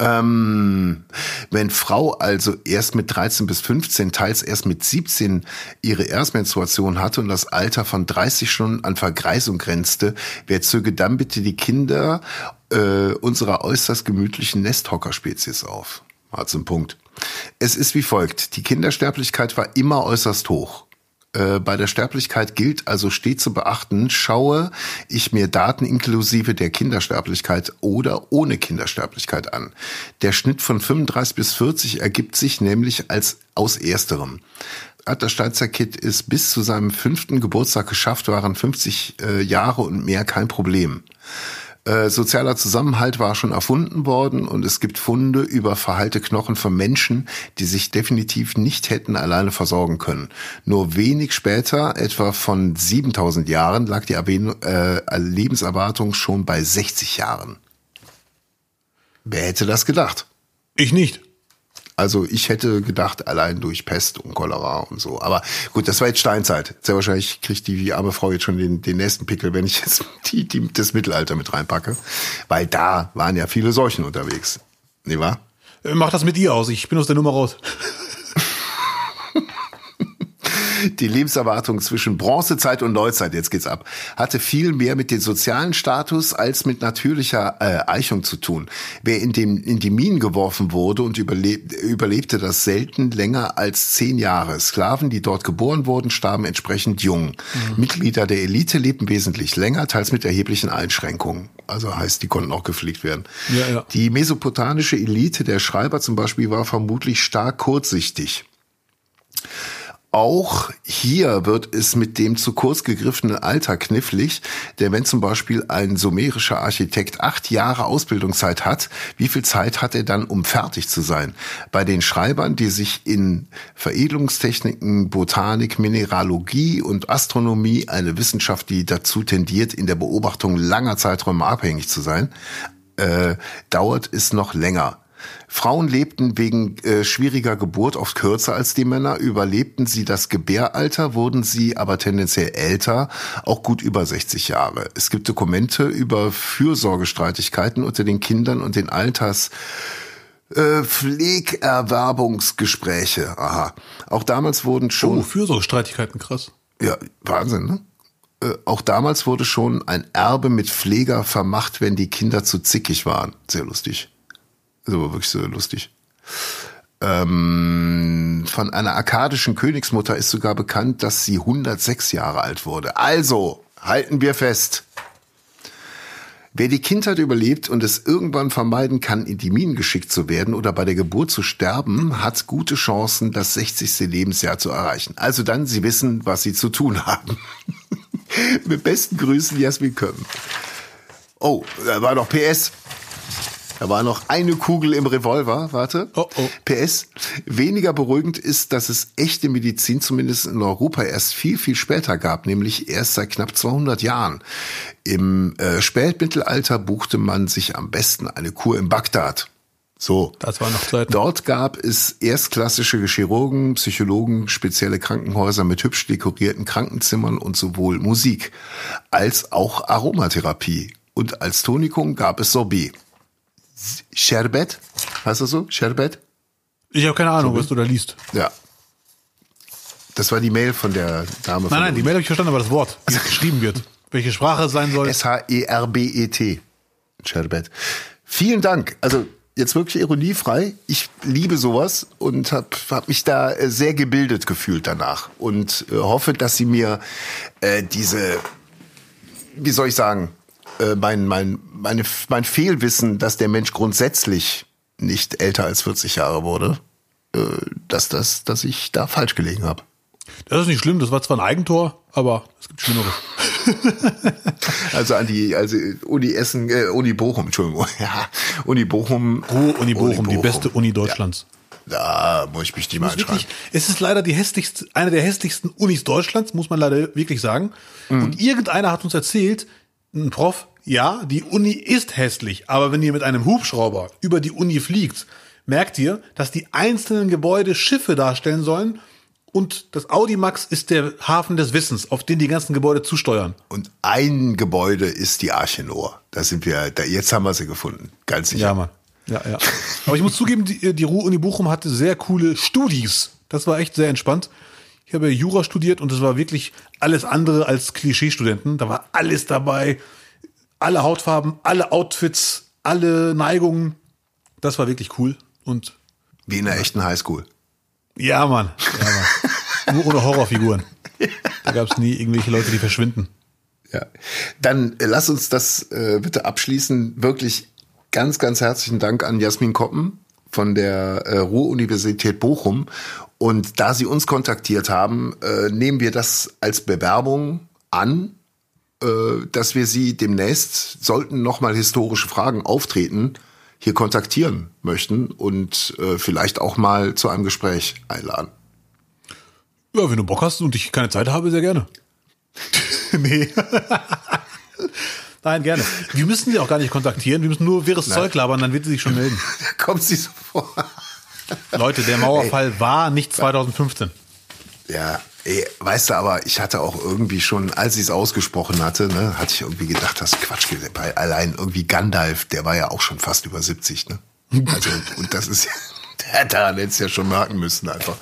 Ähm, wenn Frau also erst mit 13 bis 15, teils erst mit 17 ihre Erstmenstruation hatte und das Alter von 30 Stunden an Vergreisung grenzte, wer zöge dann bitte die Kinder äh, unserer äußerst gemütlichen Nesthockerspezies auf? Mal zum Punkt. Es ist wie folgt. Die Kindersterblichkeit war immer äußerst hoch. Äh, bei der Sterblichkeit gilt also stets zu beachten, schaue ich mir Daten inklusive der Kindersterblichkeit oder ohne Kindersterblichkeit an. Der Schnitt von 35 bis 40 ergibt sich nämlich als aus ersterem. Hat das Steinzeit-Kit ist bis zu seinem fünften Geburtstag geschafft, waren 50 äh, Jahre und mehr kein Problem. Äh, sozialer Zusammenhalt war schon erfunden worden und es gibt Funde über verheilte Knochen von Menschen, die sich definitiv nicht hätten alleine versorgen können. Nur wenig später, etwa von 7000 Jahren, lag die äh, Lebenserwartung schon bei 60 Jahren. Wer hätte das gedacht? Ich nicht. Also ich hätte gedacht, allein durch Pest und Cholera und so. Aber gut, das war jetzt Steinzeit. Sehr wahrscheinlich kriegt die arme Frau jetzt schon den, den nächsten Pickel, wenn ich jetzt [LAUGHS] die, die, das Mittelalter mit reinpacke. Weil da waren ja viele Seuchen unterwegs. Nee, wahr? Äh, mach das mit ihr aus. Ich bin aus der Nummer raus. [LAUGHS] die Lebenserwartung zwischen Bronzezeit und Neuzeit, jetzt geht's ab, hatte viel mehr mit dem sozialen Status als mit natürlicher äh, Eichung zu tun. Wer in, dem, in die Minen geworfen wurde und überleb, überlebte das selten länger als zehn Jahre. Sklaven, die dort geboren wurden, starben entsprechend jung. Mhm. Mitglieder der Elite lebten wesentlich länger, teils mit erheblichen Einschränkungen. Also heißt, die konnten auch gepflegt werden. Ja, ja. Die mesopotamische Elite der Schreiber zum Beispiel war vermutlich stark kurzsichtig. Auch hier wird es mit dem zu kurz gegriffenen Alter knifflig, denn wenn zum Beispiel ein sumerischer Architekt acht Jahre Ausbildungszeit hat, wie viel Zeit hat er dann, um fertig zu sein? Bei den Schreibern, die sich in Veredelungstechniken, Botanik, Mineralogie und Astronomie, eine Wissenschaft, die dazu tendiert, in der Beobachtung langer Zeiträume abhängig zu sein, äh, dauert es noch länger. Frauen lebten wegen äh, schwieriger Geburt oft kürzer als die Männer. Überlebten sie das Gebäralter, wurden sie aber tendenziell älter, auch gut über 60 Jahre. Es gibt Dokumente über Fürsorgestreitigkeiten unter den Kindern und den Alters. Äh, Pflegerwerbungsgespräche. Aha. Auch damals wurden schon. Oh, Fürsorgestreitigkeiten, krass. Ja, Wahnsinn, ne? Äh, auch damals wurde schon ein Erbe mit Pfleger vermacht, wenn die Kinder zu zickig waren. Sehr lustig. Das war wirklich so lustig. Ähm, von einer akkadischen Königsmutter ist sogar bekannt, dass sie 106 Jahre alt wurde. Also, halten wir fest. Wer die Kindheit überlebt und es irgendwann vermeiden kann, in die Minen geschickt zu werden oder bei der Geburt zu sterben, hat gute Chancen, das 60. Lebensjahr zu erreichen. Also dann, Sie wissen, was Sie zu tun haben. [LAUGHS] Mit besten Grüßen, Jasmin Köppen. Oh, da war noch PS. Da war noch eine Kugel im Revolver, warte. Oh, oh. PS. Weniger beruhigend ist, dass es echte Medizin zumindest in Europa erst viel, viel später gab, nämlich erst seit knapp 200 Jahren. Im äh, Spätmittelalter buchte man sich am besten eine Kur in Bagdad. So. Das war noch Zeiten. Dort gab es erstklassische Chirurgen, Psychologen, spezielle Krankenhäuser mit hübsch dekorierten Krankenzimmern und sowohl Musik als auch Aromatherapie. Und als Tonikum gab es Sorbet. Sherbet, heißt das so? Sherbet? Ich habe keine Ahnung, was du da liest. Ja. Das war die Mail von der Dame. Nein, nein, die Mail habe ich verstanden, aber das Wort, wie es [LAUGHS] geschrieben wird. Welche Sprache es sein soll. S-H-E-R-B-E-T. Sherbet. Vielen Dank. Also jetzt wirklich ironiefrei. Ich liebe sowas und habe hab mich da äh, sehr gebildet gefühlt danach und äh, hoffe, dass Sie mir äh, diese, wie soll ich sagen, äh, mein, mein, meine, mein Fehlwissen, dass der Mensch grundsätzlich nicht älter als 40 Jahre wurde, äh, dass, das, dass ich da falsch gelegen habe. Das ist nicht schlimm, das war zwar ein Eigentor, aber es gibt Schlimmeres. [LAUGHS] Also an die also Uni Essen, äh, Uni Bochum, Entschuldigung. [LAUGHS] Ja, Uni Bochum. Ruhe Uni Bochum, die beste Uni Deutschlands. Da muss ich mich die mal wirklich, es ist leider die hässlichste, eine der hässlichsten Unis Deutschlands, muss man leider wirklich sagen. Und irgendeiner hat uns erzählt, ein Prof, ja, die Uni ist hässlich, aber wenn ihr mit einem Hubschrauber über die Uni fliegt, merkt ihr, dass die einzelnen Gebäude Schiffe darstellen sollen und das Audimax ist der Hafen des Wissens, auf den die ganzen Gebäude zusteuern. Und ein Gebäude ist die Arche Noah. Da sind wir, da, jetzt haben wir sie gefunden. Ganz sicher. Ja, Mann. Ja, ja. Aber ich muss zugeben, die, die Ruhr-Uni Bochum hatte sehr coole Studis. Das war echt sehr entspannt. Ich habe Jura studiert und es war wirklich alles andere als Klischeestudenten. Da war alles dabei. Alle Hautfarben, alle Outfits, alle Neigungen. Das war wirklich cool. Und Wie in einer echten Highschool. ja, Mann. Ja, Mann. Nur ohne Horrorfiguren. Da gab es nie irgendwelche Leute, die verschwinden. Ja. Dann äh, lass uns das äh, bitte abschließen. Wirklich ganz, ganz herzlichen Dank an Jasmin Koppen von der äh, Ruhr-Universität Bochum. Und da Sie uns kontaktiert haben, äh, nehmen wir das als Bewerbung an, dass wir Sie demnächst, sollten nochmal historische Fragen auftreten, hier kontaktieren möchten und äh, vielleicht auch mal zu einem Gespräch einladen. Ja, wenn du Bock hast und ich keine Zeit habe, sehr gerne. [LAUGHS] nee. [LAUGHS] Nein, gerne. Wir müssen sie auch gar nicht kontaktieren. Wir müssen nur wirres Zeug labern, dann wird sie sich schon melden. [LAUGHS] Da kommt sie so vor. Leute, der Mauerfall war nicht 2015. Ja, ey, weißt du, aber ich hatte auch irgendwie schon, als ich es ausgesprochen hatte, ne, hatte ich irgendwie gedacht, das ist Quatsch. Bei allein irgendwie Gandalf, der war ja auch schon fast über 70, ne? Also, und das ist ja, [LAUGHS] der daran hätte es ja schon merken müssen, einfach.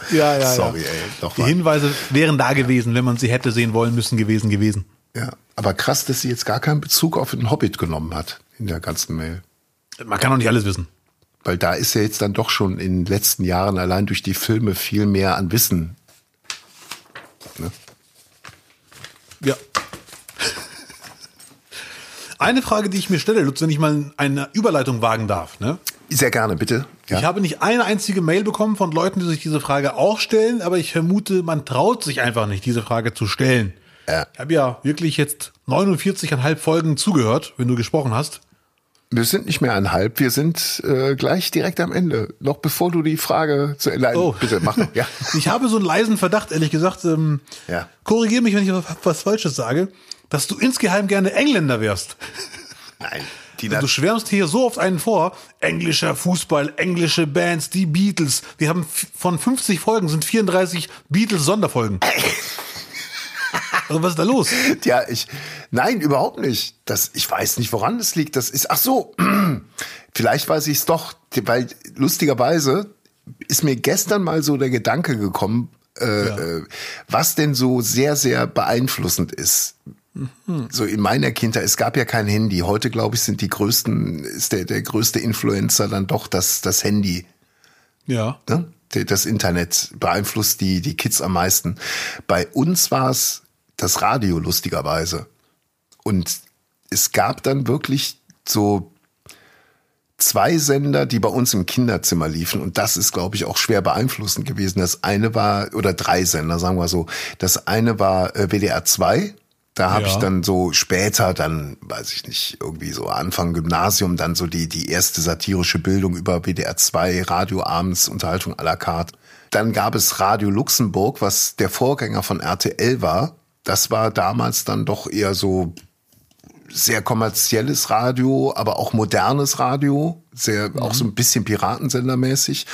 Sorry, ey, Die nochmal. Hinweise wären da gewesen, wenn man sie hätte sehen wollen müssen, gewesen, gewesen. Ja, aber krass, dass sie jetzt gar keinen Bezug auf den Hobbit genommen hat in der ganzen Mail. Man kann doch nicht alles wissen. Weil da ist ja jetzt dann doch schon in den letzten Jahren allein durch die Filme viel mehr an Wissen. Ne? Ja. Eine Frage, die ich mir stelle, Lutz, wenn ich mal eine Überleitung wagen darf, ne? Sehr gerne, bitte. Ja. Ich habe nicht eine einzige Mail bekommen von Leuten, die sich diese Frage auch stellen, aber ich vermute, man traut sich einfach nicht, diese Frage zu stellen. Ja. Ich habe ja wirklich jetzt 49,5 Folgen zugehört, wenn du gesprochen hast. Wir sind nicht mehr einhalb, wir sind äh, gleich direkt am Ende. Noch bevor du die Frage zu Ende. Oh. Bitte, mach noch. Ja. [LAUGHS] Ich habe so einen leisen Verdacht, ehrlich gesagt. Ähm, ja. Korrigiere mich, wenn ich was, Falsches sage, dass du insgeheim gerne Engländer wärst. Nein. Die also du schwärmst hier so oft einen vor. Englischer Fußball, englische Bands, die Beatles. Wir haben von 50 Folgen sind 34 Beatles-Sonderfolgen. [LAUGHS] Also was ist da los? Ja, ich, nein, überhaupt nicht. Das, ich weiß nicht, woran es liegt. Das ist, ach so, [CLEARS THROAT] vielleicht weiß ich es doch, weil lustigerweise ist mir gestern mal so der Gedanke gekommen, äh, ja. Äh, was denn so sehr, sehr beeinflussend ist. Mhm. So in meiner Kindheit, es gab ja kein Handy. Heute, glaube ich, sind die größten, ist der, der größte Influencer dann doch das, das Handy. Ja. Ne? Das Internet beeinflusst die, die Kids am meisten. Bei uns war es das Radio lustigerweise. Und es gab dann wirklich so zwei Sender, die bei uns im Kinderzimmer liefen. Und das ist, glaube ich, auch schwer beeinflussend gewesen. Das eine war, oder drei Sender, sagen wir so. Das eine war äh, WDR 2. Da habe ja. ich dann so später, dann weiß ich nicht, irgendwie so Anfang Gymnasium, dann so die, die erste satirische Bildung über WDR 2, Radio abends, Unterhaltung à la carte. Dann gab es Radio Luxemburg, was der Vorgänger von RTL war das war damals dann doch eher so sehr kommerzielles Radio, aber auch modernes Radio, sehr mhm. auch so ein bisschen Piratensendermäßig.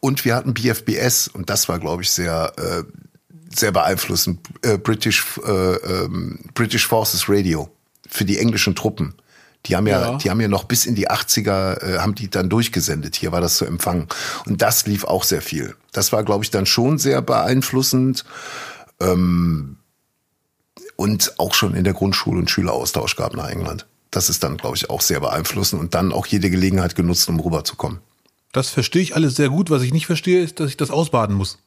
Und wir hatten BFBS und das war, glaube ich, sehr äh, sehr beeinflussend. Äh, British äh, ähm, British Forces Radio für die englischen Truppen. Die haben ja, ja, die haben ja noch bis in die 80er, äh, haben die dann durchgesendet. Hier war das zu empfangen. Und das lief auch sehr viel. Das war, glaube ich, dann schon sehr beeinflussend. Ähm, und auch schon in der Grundschule und Schüleraustausch gab nach England. Das ist dann, glaube ich, auch sehr beeinflussend und dann auch jede Gelegenheit genutzt, um rüberzukommen. Das verstehe ich alles sehr gut. Was ich nicht verstehe, ist, dass ich das ausbaden muss.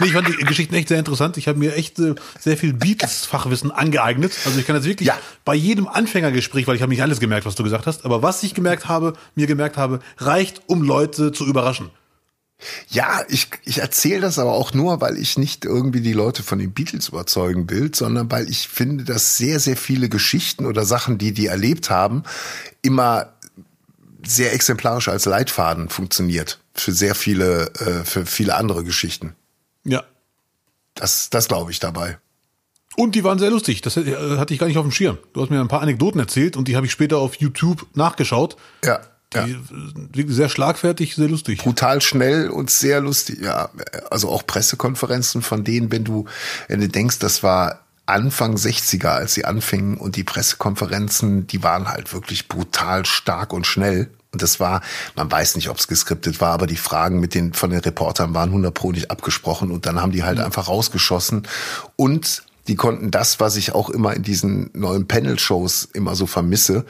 nee, ich fand die Geschichten echt sehr interessant. Ich habe mir echt äh, sehr viel Beatles-Fachwissen angeeignet. Also ich kann jetzt wirklich ja. bei jedem Anfängergespräch, weil ich habe nicht alles gemerkt, was du gesagt hast, aber was ich gemerkt habe, mir gemerkt habe, reicht, um Leute zu überraschen. Ja, ich, ich erzähle das aber auch nur, weil ich nicht irgendwie die Leute von den Beatles überzeugen will, sondern weil ich finde, dass sehr, sehr viele Geschichten oder Sachen, die die erlebt haben, immer sehr exemplarisch als Leitfaden funktioniert für sehr viele, äh, für viele andere Geschichten. Ja. Das, das glaube ich dabei. Und die waren sehr lustig. Das äh, hatte ich gar nicht auf dem Schirm. Du hast mir ein paar Anekdoten erzählt und die habe ich später auf YouTube nachgeschaut. Ja. Ja. sehr schlagfertig, sehr lustig. Brutal schnell und sehr lustig. Ja, also auch Pressekonferenzen von denen, wenn du, wenn du denkst, das war Anfang 60er, als sie anfingen und die Pressekonferenzen, die waren halt wirklich brutal stark und schnell. Und das war, man weiß nicht, ob es geskriptet war, aber die Fragen mit den, von den Reportern waren 100 pro nicht abgesprochen und dann haben die halt mhm. einfach rausgeschossen und die konnten das, was ich auch immer in diesen neuen Panel-Shows immer so vermisse,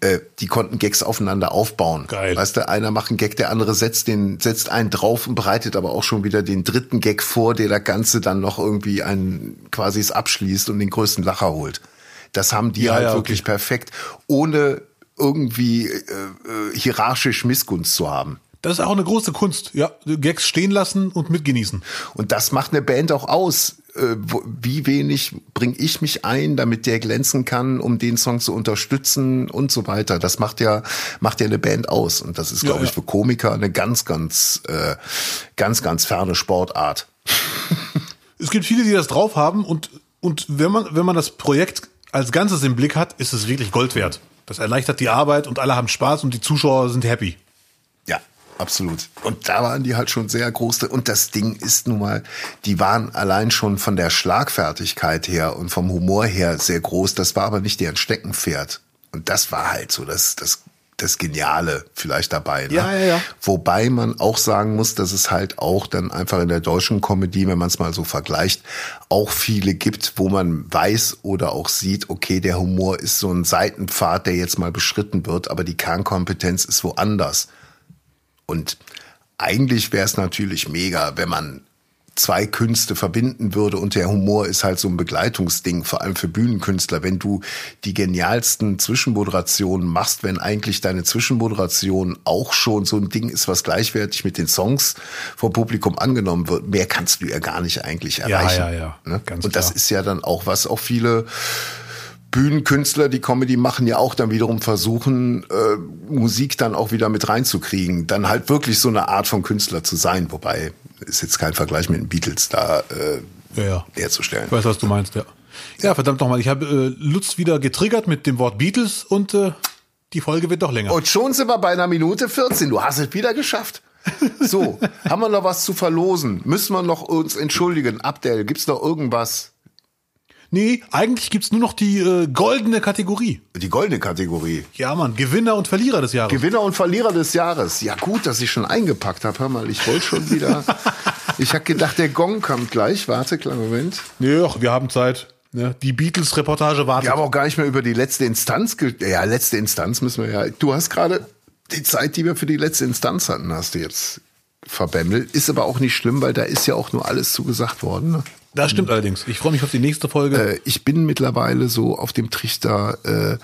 äh, die konnten Gags aufeinander aufbauen. Geil. Weißt du, einer macht einen Gag, der andere setzt den, setzt einen drauf und bereitet aber auch schon wieder den dritten Gag vor, der das Ganze dann noch irgendwie ein, quasi es abschließt und den größten Lacher holt. Das haben die ja, halt ja, wirklich okay. perfekt, ohne irgendwie äh, äh, hierarchisch Missgunst zu haben. Das ist auch eine große Kunst, ja. Gags stehen lassen und mitgenießen. Und das macht eine Band auch aus. Äh, wie wenig bringe ich mich ein, damit der glänzen kann, um den Song zu unterstützen und so weiter. Das macht ja, macht ja eine Band aus. Und das ist, glaube ja, ich, für Komiker eine ganz, ganz, äh, ganz, ganz ferne Sportart. Es gibt viele, die das drauf haben und, und wenn man, wenn man das Projekt als Ganzes im Blick hat, ist es wirklich Gold wert. Das erleichtert die Arbeit und alle haben Spaß und die Zuschauer sind happy absolut. Und da waren die halt schon sehr groß. Und das Ding ist nun mal, die waren allein schon von der Schlagfertigkeit her und vom Humor her sehr groß. Das war aber nicht deren Steckenpferd. Und das war halt so das, das, das Geniale vielleicht dabei. Ne? Ja, ja, ja. Wobei man auch sagen muss, dass es halt auch dann einfach in der deutschen Comedy, wenn man es mal so vergleicht, auch viele gibt, wo man weiß oder auch sieht, okay, der Humor ist so ein Seitenpfad, der jetzt mal beschritten wird, aber die Kernkompetenz ist woanders. Und eigentlich wäre es natürlich mega, wenn man zwei Künste verbinden würde und der Humor ist halt so ein Begleitungsding, vor allem für Bühnenkünstler. Wenn du die genialsten Zwischenmoderationen machst, wenn eigentlich deine Zwischenmoderation auch schon so ein Ding ist, was gleichwertig mit den Songs vom Publikum angenommen wird, mehr kannst du ja gar nicht eigentlich erreichen. Ja, ja, ja. Ne? und das klar. ist ja dann auch was auch viele Bühnenkünstler, die Comedy machen, ja auch dann wiederum versuchen, äh, Musik dann auch wieder mit reinzukriegen. Dann halt wirklich so eine Art von Künstler zu sein. Wobei, ist jetzt kein Vergleich mit den Beatles da äh, ja, ja. herzustellen. Ich weiß, was du meinst, ja. Ja, verdammt nochmal, ich habe äh, Lutz wieder getriggert mit dem Wort Beatles und äh, die Folge wird doch länger. Und schon sind wir bei einer Minute 14. Du hast es wieder geschafft. So, haben wir noch was zu verlosen? Müssen wir noch uns entschuldigen? Abdel, gibt's noch irgendwas? Nee, eigentlich gibt's nur noch die äh, goldene Kategorie. Die goldene Kategorie. Ja, Mann, Gewinner und Verlierer des Jahres. Gewinner und Verlierer des Jahres. Ja, gut, dass ich schon eingepackt habe. Hör mal, ich wollte schon wieder. [LAUGHS] ich habe gedacht, der Gong kommt gleich. Warte, kleinen Moment. Nee, ach, wir haben Zeit. Ja, die Beatles-Reportage wartet. Wir haben auch gar nicht mehr über die letzte Instanz. Ja, letzte Instanz müssen wir ja. Du hast gerade die Zeit, die wir für die letzte Instanz hatten, hast du jetzt verbämmelt. Ist aber auch nicht schlimm, weil da ist ja auch nur alles zugesagt worden. Ne? Das stimmt allerdings. Ich freue mich auf die nächste Folge. Äh, ich bin mittlerweile so auf dem Trichter äh,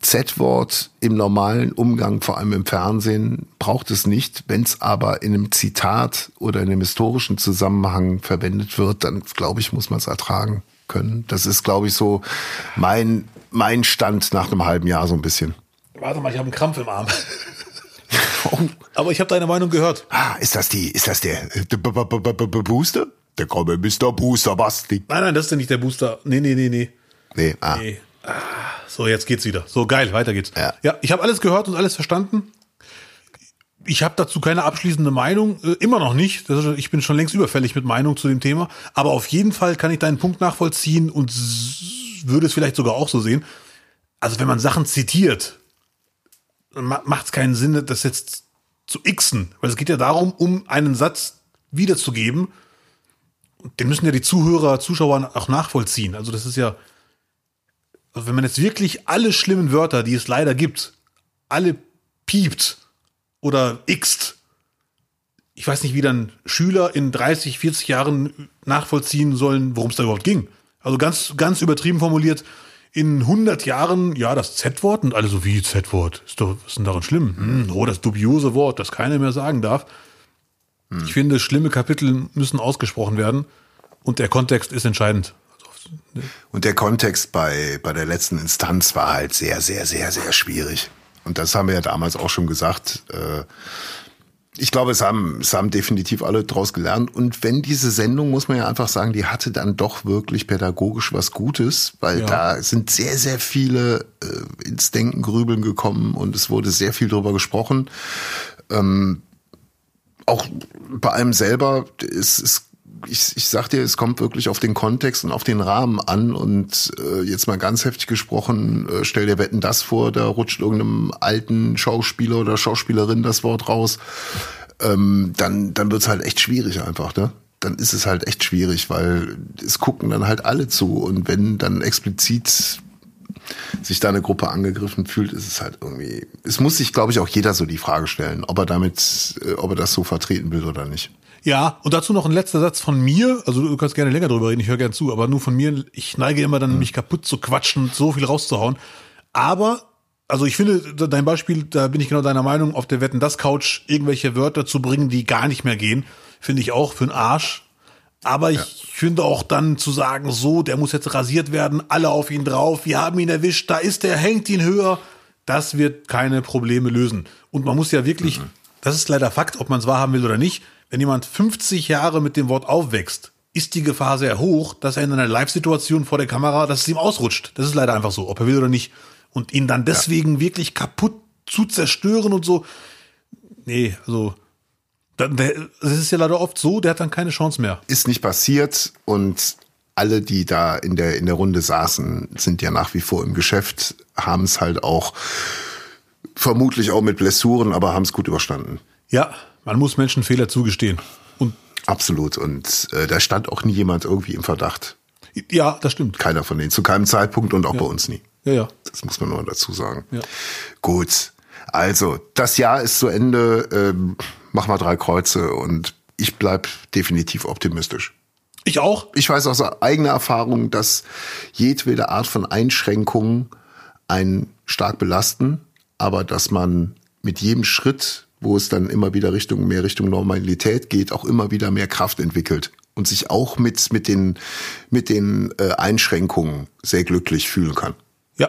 Z-Wort im normalen Umgang, vor allem im Fernsehen, braucht es nicht. Wenn es aber in einem Zitat oder in einem historischen Zusammenhang verwendet wird, dann glaube ich, muss man es ertragen können. Das ist, glaube ich, so mein, mein Stand nach einem halben Jahr so ein bisschen. Warte mal, ich habe einen Krampf im Arm. [LAUGHS] Oh. Aber ich habe deine Meinung gehört. Ah, ist das die, ist das der, der Booster? Der komme Mr. Booster Basti. Nein, nein, das ist ja nicht der Booster. Nee, nee, nee, nee. Nee, ah. Nee. Ah, so, jetzt geht's wieder. So, geil, weiter geht's. Ja, ja ich habe alles gehört und alles verstanden. Ich habe dazu keine abschließende Meinung, äh, immer noch nicht. Ist, ich bin schon längst überfällig mit Meinung zu dem Thema. Aber auf jeden Fall kann ich deinen Punkt nachvollziehen und würde es vielleicht sogar auch so sehen. Also wenn man Sachen zitiert, macht es keinen Sinn, das jetzt zu xen. Weil es geht ja darum, um einen Satz wiederzugeben den müssen ja die Zuhörer, Zuschauer auch nachvollziehen. Also das ist ja, also wenn man jetzt wirklich alle schlimmen Wörter, die es leider gibt, alle piept oderxt, ich weiß nicht, wie dann Schüler in 30, 40 Jahren nachvollziehen sollen, worum es da überhaupt ging. Also ganz, ganz übertrieben formuliert, in 100 Jahren, ja, das Z-Wort und alle so wie Z-Wort, ist doch, was ist denn daran schlimm? Hm, oh, das dubiose Wort, das keiner mehr sagen darf. Ich finde, schlimme Kapitel müssen ausgesprochen werden und der Kontext ist entscheidend. Und der Kontext bei, bei der letzten Instanz war halt sehr, sehr, sehr, sehr schwierig. Und das haben wir ja damals auch schon gesagt. Äh, ich glaube, es haben, es haben definitiv alle daraus gelernt. Und wenn diese Sendung, muss man ja einfach sagen, die hatte dann doch wirklich pädagogisch was Gutes, weil ja. da sind sehr, sehr viele äh, ins Denken, Grübeln gekommen und es wurde sehr viel darüber gesprochen. Ähm, auch bei einem selber, es, es ich, ich sag dir, es kommt wirklich auf den Kontext und auf den Rahmen an. Und äh, jetzt mal ganz heftig gesprochen, äh, stell dir Wetten das vor, da rutscht irgendeinem alten Schauspieler oder Schauspielerin das Wort raus. Ähm, dann, dann wird's halt echt schwierig einfach, ne? Dann ist es halt echt schwierig, weil es gucken dann halt alle zu. Und wenn dann explizit sich da eine Gruppe angegriffen fühlt, ist es halt irgendwie. Es muss sich, glaube ich, auch jeder so die Frage stellen, ob er damit, äh, ob er das so vertreten will oder nicht. Ja, und dazu noch ein letzter Satz von mir. Also du kannst gerne länger drüber reden, ich höre gerne zu, aber nur von mir. Ich neige immer dann, mhm. mich kaputt zu quatschen und so viel rauszuhauen. Aber, also ich finde, dein Beispiel, da bin ich genau deiner Meinung, auf der Wetten das Couch irgendwelche Wörter zu bringen, die gar nicht mehr gehen, finde ich auch für den Arsch. Aber ich ja. finde auch dann zu sagen, so, der muss jetzt rasiert werden, alle auf ihn drauf, wir haben ihn erwischt, da ist er, hängt ihn höher. Das wird keine Probleme lösen. Und man muss ja wirklich, mhm. das ist leider Fakt, ob man es wahrhaben will oder nicht, wenn jemand 50 Jahre mit dem Wort aufwächst, ist die Gefahr sehr hoch, dass er in einer Live-Situation vor der Kamera, dass es ihm ausrutscht. Das ist leider einfach so, ob er will oder nicht. Und ihn dann deswegen ja. wirklich kaputt zu zerstören und so. Nee, also es ist ja leider oft so, der hat dann keine Chance mehr. Ist nicht passiert und alle, die da in der, in der Runde saßen, sind ja nach wie vor im Geschäft, haben es halt auch vermutlich auch mit Blessuren, aber haben es gut überstanden. Ja, man muss Menschen Fehler zugestehen. Und Absolut. Und äh, da stand auch nie jemand irgendwie im Verdacht. Ja, das stimmt. Keiner von denen. Zu keinem Zeitpunkt und auch ja. bei uns nie. Ja, ja. Das muss man nur dazu sagen. Ja. Gut. Also, das Jahr ist zu Ende. Ähm, mach mal drei Kreuze und ich ich bleib definitiv optimistisch. Ich auch. Ich weiß aus eigener Erfahrung, dass jedwede Art von Einschränkungen einen stark belasten, aber dass man mit jedem Schritt, wo es dann immer wieder Richtung mehr Richtung Normalität geht, auch immer wieder mehr Kraft entwickelt und sich auch mit mit den mit den äh, Einschränkungen sehr glücklich fühlen kann. Ja,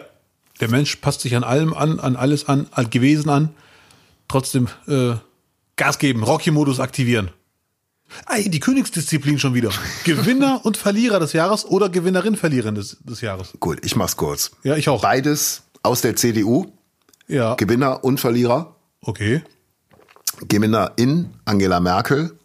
der Mensch passt sich an allem an, an alles an, an gewesen an. Trotzdem äh, Gas geben, Rocky-Modus aktivieren. Ey, die Königsdisziplin schon wieder. Gewinner [LAUGHS] und Verlierer des Jahres oder Gewinnerin, Verliererin des, des Jahres. Gut, ich mach's kurz. Ja, ich auch. Beides aus der CDU, Ja, Gewinner und Verlierer. okay. Gewinnerin Angela Merkel.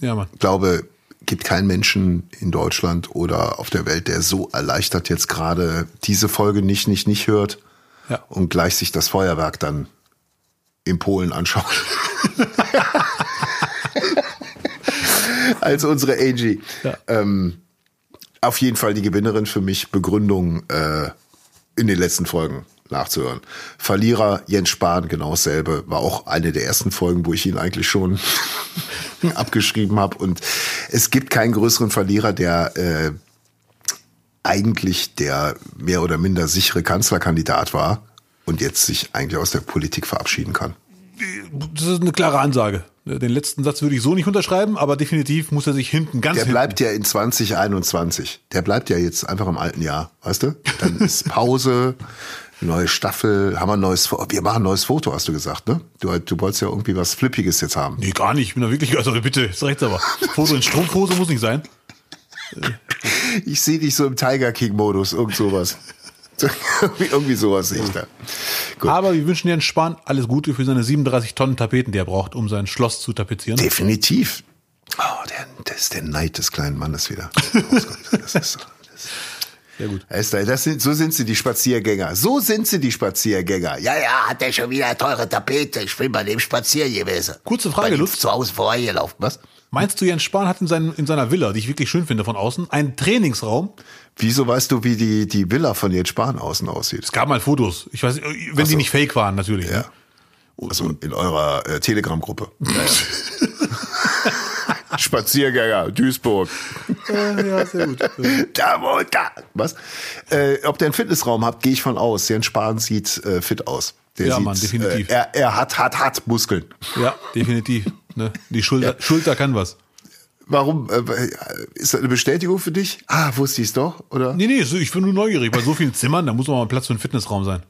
Ja, Mann. Ich glaube, gibt keinen Menschen in Deutschland oder auf der Welt, der so erleichtert jetzt gerade diese Folge nicht, nicht, nicht hört Ja. und gleich sich das Feuerwerk dann in Polen anschaut. [LAUGHS] Als unsere Angie. Ja. Ähm, auf jeden Fall die Gewinnerin für mich, Begründung äh, in den letzten Folgen nachzuhören. Verlierer Jens Spahn, genau dasselbe, war auch eine der ersten Folgen, wo ich ihn eigentlich schon [LAUGHS] abgeschrieben habe. Und es gibt keinen größeren Verlierer, der äh, eigentlich der mehr oder minder sichere Kanzlerkandidat war und jetzt sich eigentlich aus der Politik verabschieden kann. Das ist eine klare Ansage. Den letzten Satz würde ich so nicht unterschreiben, aber definitiv muss er sich hinten ganz Der hinten. bleibt ja in 2021. Der bleibt ja jetzt einfach im alten Jahr, weißt du? Dann ist [LAUGHS] Pause, neue Staffel, haben wir ein neues Foto. Wir machen ein neues Foto, hast du gesagt, ne? Du, du wolltest ja irgendwie was Flippiges jetzt haben. Nee, gar nicht. Ich bin da wirklich, also bitte, ist rechts aber. Foto in Strumpfhose muss nicht sein. Ich sehe dich so im Tiger King-Modus, irgend sowas. [LAUGHS] irgendwie sowas sehe ich da. Gut. Aber wir wünschen Jens Spahn alles Gute für seine 37 Tonnen Tapeten, die er braucht, um sein Schloss zu tapezieren. Definitiv. Oh, der, das ist der Neid des kleinen Mannes wieder. Das ist, so- Sehr [LAUGHS] gut. Das sind, so sind sie die Spaziergänger. So sind sie die Spaziergänger. Ja, ja, hat er schon wieder teure Tapete. Ich bin bei dem spazieren gewesen. Kurze Frage, Lutz. Zu Hause vorbeigelaufen. Was? Meinst du, Jens Spahn hat in, seinen, in seiner Villa, die ich wirklich schön finde von außen, einen Trainingsraum? Wieso weißt du, wie die, die Villa von Jens Spahn außen aussieht? Es gab mal Fotos. Ich weiß, wenn die so. nicht fake waren, natürlich. Ja. Also in eurer äh, Telegram-Gruppe. Ja, ja. [LAUGHS] Spaziergänger, Duisburg. ja, sehr gut. [LAUGHS] Da wohnt da. Was? Äh, ob der einen Fitnessraum habt, gehe ich von aus. Jens Spahn sieht äh, fit aus. Der Ja, sieht, Mann, definitiv. Äh, er, er hat, hat, hat Muskeln. Ja, definitiv. Ne? Die Schulter, Schulter kann was. Warum? Äh, ist das eine Bestätigung für dich? Ah, wusste ich es doch, oder? Nee, nee, ich bin nur neugierig. Bei so vielen Zimmern, da muss auch mal Platz für einen Fitnessraum sein.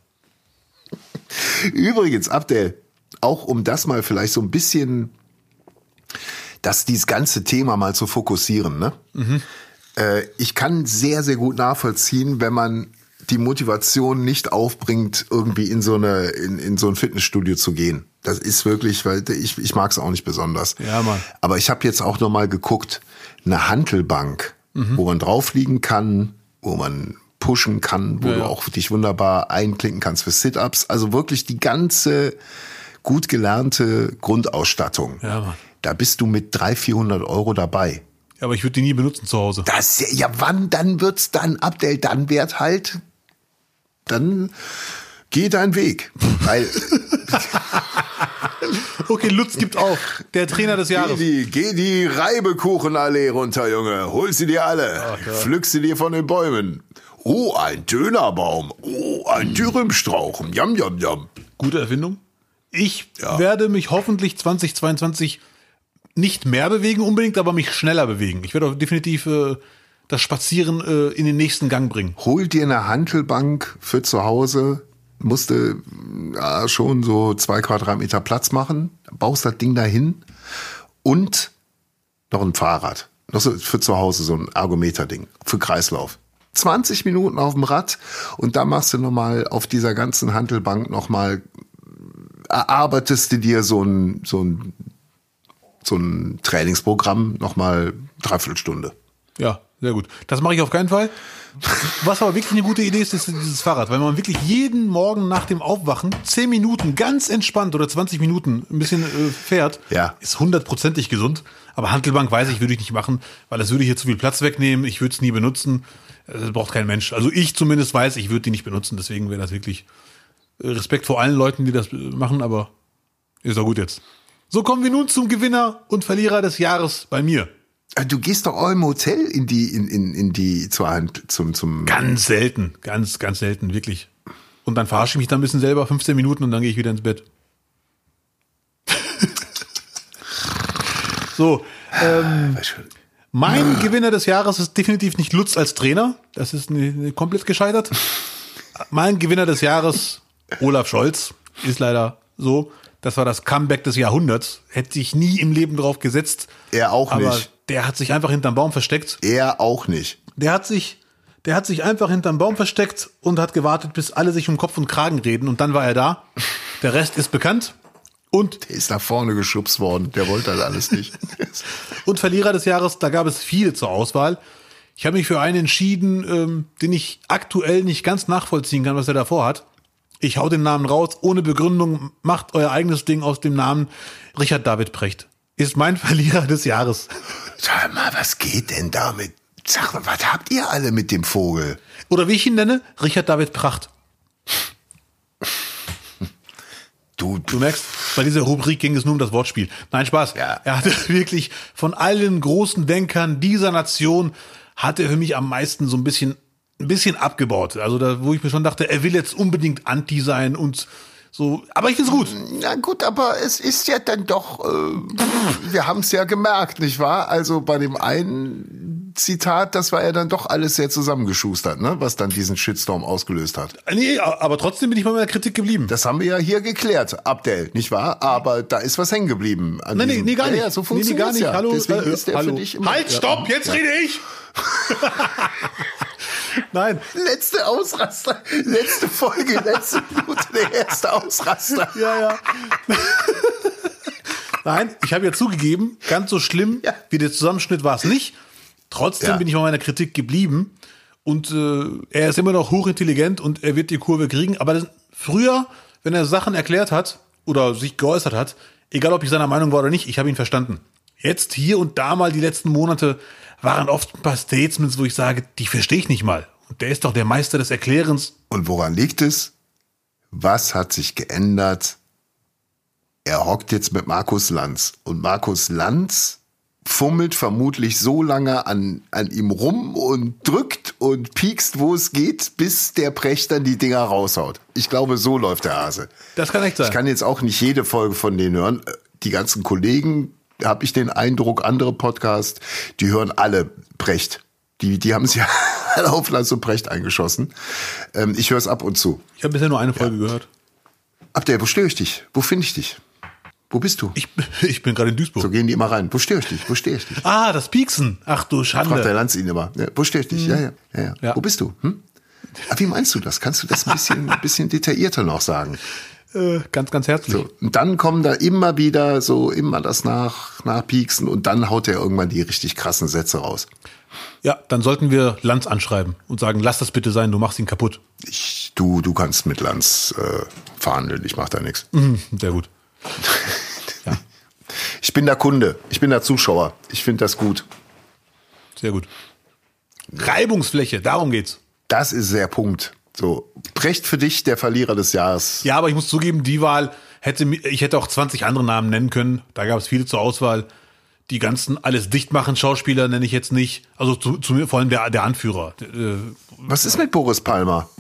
Übrigens, Abdel, auch um das mal vielleicht so ein bisschen, das dieses ganze Thema mal zu fokussieren, ne? Äh, ich kann sehr, sehr gut nachvollziehen, wenn man die Motivation nicht aufbringt, irgendwie in so eine, in, in so ein Fitnessstudio zu gehen. Das ist wirklich, weil ich, ich mag es auch nicht besonders. Ja, Mann. Aber ich habe jetzt auch noch mal geguckt, eine Hantelbank, wo man drauf liegen kann, wo man pushen kann, wo Ja, du ja. auch dich wunderbar einklicken kannst für Sit-ups. Also wirklich die ganze gut gelernte Grundausstattung. Ja, Mann. Da bist du mit 300, 400 Euro dabei. Ja, aber ich würde die nie benutzen zu Hause. Das, ja, wann, dann wird's dann, Abdel, dann wird halt, dann geh deinen Weg. Weil, [LAUGHS] Okay, Lutz gibt auf. Der Trainer des geh Jahres. die, geh die Reibekuchenallee runter, Junge. Hol sie dir alle. Pflück sie dir von den Bäumen. Oh, ein Dönerbaum. Oh, ein Dürümstrauch. Jam, jam, jam. Gute Erfindung. Ich Ja. werde mich hoffentlich 2022 nicht mehr bewegen unbedingt, aber mich schneller bewegen. Ich werde auch definitiv äh, das Spazieren äh, in den nächsten Gang bringen. Hol dir eine Hantelbank für zu Hause. Musste ja, schon so zwei Quadratmeter Platz machen. Baust das Ding dahin. Und noch ein Fahrrad. Noch so für zu Hause so ein Ergometer-Ding. Für Kreislauf. 20 Minuten auf dem Rad und dann machst du nochmal auf dieser ganzen Hantelbank nochmal, erarbeitest du dir so ein, so ein, so ein Trainingsprogramm nochmal dreiviertel Stunde. Ja, sehr gut. Das mache ich auf keinen Fall. Was aber wirklich eine gute Idee ist, ist dieses Fahrrad, weil man wirklich jeden Morgen nach dem Aufwachen 10 Minuten ganz entspannt oder 20 Minuten ein bisschen äh, fährt, Ja. ist hundertprozentig gesund. Aber Handelbank weiß ich, würde ich nicht machen, weil das würde hier zu viel Platz wegnehmen. Ich würde es nie benutzen. Das braucht kein Mensch. Also ich zumindest weiß, ich würde die nicht benutzen. Deswegen wäre das wirklich äh, Respekt vor allen Leuten, die das äh, machen, aber ist auch gut jetzt. So kommen wir nun zum Gewinner und Verlierer des Jahres bei mir. Äh, Du gehst doch auch im Hotel in die, in, in, in die, zur Hand, zum, zum, Ganz selten, ganz, ganz selten, wirklich. Und dann verarsche ich mich dann ein bisschen selber, 15 Minuten und dann gehe ich wieder ins Bett. [LAUGHS] so, ähm, mein Gewinner des Jahres ist definitiv nicht Lutz als Trainer. Das ist ne, ne, komplett gescheitert. [LAUGHS] mein Gewinner des Jahres, Olaf Scholz, ist leider so. Das war das Comeback des Jahrhunderts. Hätte ich nie im Leben drauf gesetzt. Er auch aber nicht. Der hat sich einfach hinterm Baum versteckt. er auch nicht. Der hat sich, der hat sich einfach hinterm Baum versteckt und hat gewartet, bis alle sich um Kopf und Kragen reden und dann war er da. Der Rest ist bekannt. Und, Der ist nach vorne geschubst worden. Der wollte das alles nicht. [LAUGHS] und Verlierer des Jahres, da gab es viele zur Auswahl. Ich habe mich für einen entschieden, ähm, den ich aktuell nicht ganz nachvollziehen kann, was er davor hat. Ich hau den Namen raus, ohne Begründung, macht euer eigenes Ding aus dem Namen. Richard David Precht ist mein [LAUGHS] Verlierer des Jahres. Sag mal, was geht denn damit? Sag mal, was habt ihr alle mit dem Vogel? Oder wie ich ihn nenne, Richard David Pracht. Du, Du merkst, bei dieser Rubrik ging es nur um das Wortspiel. Nein, Spaß. Ja. Er hatte [LAUGHS] wirklich von allen großen Denkern dieser Nation hat er für mich am meisten so ein bisschen, ein bisschen abgebaut. Also da, wo ich mir schon dachte, er will jetzt unbedingt Anti sein und so. Aber ich find's gut. Na gut, aber es ist ja dann doch, äh, wir haben es ja gemerkt, nicht wahr? Also bei dem einen Zitat, das war ja dann doch alles sehr zusammengeschustert, ne? was dann diesen Shitstorm ausgelöst hat. Nee, aber trotzdem bin ich bei meiner Kritik geblieben. Das haben wir ja hier geklärt, Abdel, nicht wahr? Aber da ist was hängen geblieben. an Nee, nee, nee, gar Ja, nicht. Ja, so nee, nee, funktioniert gar nicht. Ja. Hallo, Deswegen äh, ist der hallo. für dich immer, Halt, ja. stopp, jetzt rede ich. [LAUGHS] [LAUGHS] Nein, Letzte Ausraster, letzte Folge, letzte Minute, der erste Ausraster. ja, ja. Nein, ich habe ja zugegeben, ganz so schlimm Ja. wie der Zusammenschnitt war es nicht. Trotzdem Ja. bin ich bei meiner Kritik geblieben. Und äh, er ist immer noch hochintelligent und er wird die Kurve kriegen. Aber das, früher, wenn er Sachen erklärt hat oder sich geäußert hat, egal ob ich seiner Meinung war oder nicht, ich habe ihn verstanden. Jetzt hier und da mal die letzten Monate waren oft ein paar Statements, wo ich sage, die verstehe ich nicht mal. Und der ist doch der Meister des Erklärens. Und woran liegt es? Was hat sich geändert? Er hockt jetzt mit Markus Lanz. Und Markus Lanz fummelt vermutlich so lange an, an ihm rum und drückt und piekst, wo es geht, bis der Precht dann die Dinger raushaut. Ich glaube, so läuft der Hase. Das kann echt sein. Ich kann jetzt auch nicht jede Folge von denen hören. Die ganzen Kollegen, habe ich den Eindruck, andere Podcasts, die hören alle Precht. Die, die haben sich ja [LAUGHS] alle auf Lanz und Precht eingeschossen. Ähm, ich höre es ab und zu. ich habe bisher nur eine Folge gehört. Abdel, wo störe ich dich? Wo finde ich dich? Wo bist du? Ich, [LAUGHS] ich bin gerade in Duisburg. so gehen die immer rein. Wo störe ich dich? Wo stehe ich dich? Ah, das Pieksen. Ach du Fragt der Schande. Lanz ihn immer. Ja, wo störe ich dich? Ja, ja, ja, ja. Ja. Wo bist du? Hm? Ah, wie meinst du das? Kannst du das ein bisschen, ein [LAUGHS] bisschen detaillierter noch sagen? Äh, ganz, ganz herzlich. So, und dann kommen da immer wieder so, immer das nach, nachpieksen und dann haut er irgendwann die richtig krassen Sätze raus. Ja, dann sollten wir Lanz anschreiben und sagen, lass das bitte sein, du machst ihn kaputt. Ich, du, du kannst mit Lanz äh, verhandeln, ich mach da nichts. Mhm, sehr gut. [LAUGHS] Ich bin der Kunde, ich bin der Zuschauer. Ich finde das gut. Sehr gut. Reibungsfläche, darum geht's. Das ist der Punkt. So, Precht für dich der Verlierer des Jahres. Ja, aber ich muss zugeben, die Wahl hätte ich hätte auch 20 andere Namen nennen können. Da gab es viele zur Auswahl. Die ganzen alles dicht machen Schauspieler nenne ich jetzt nicht. Also zu, zu mir vor allem der, der Anführer. Äh, Was ist mit Boris Palmer?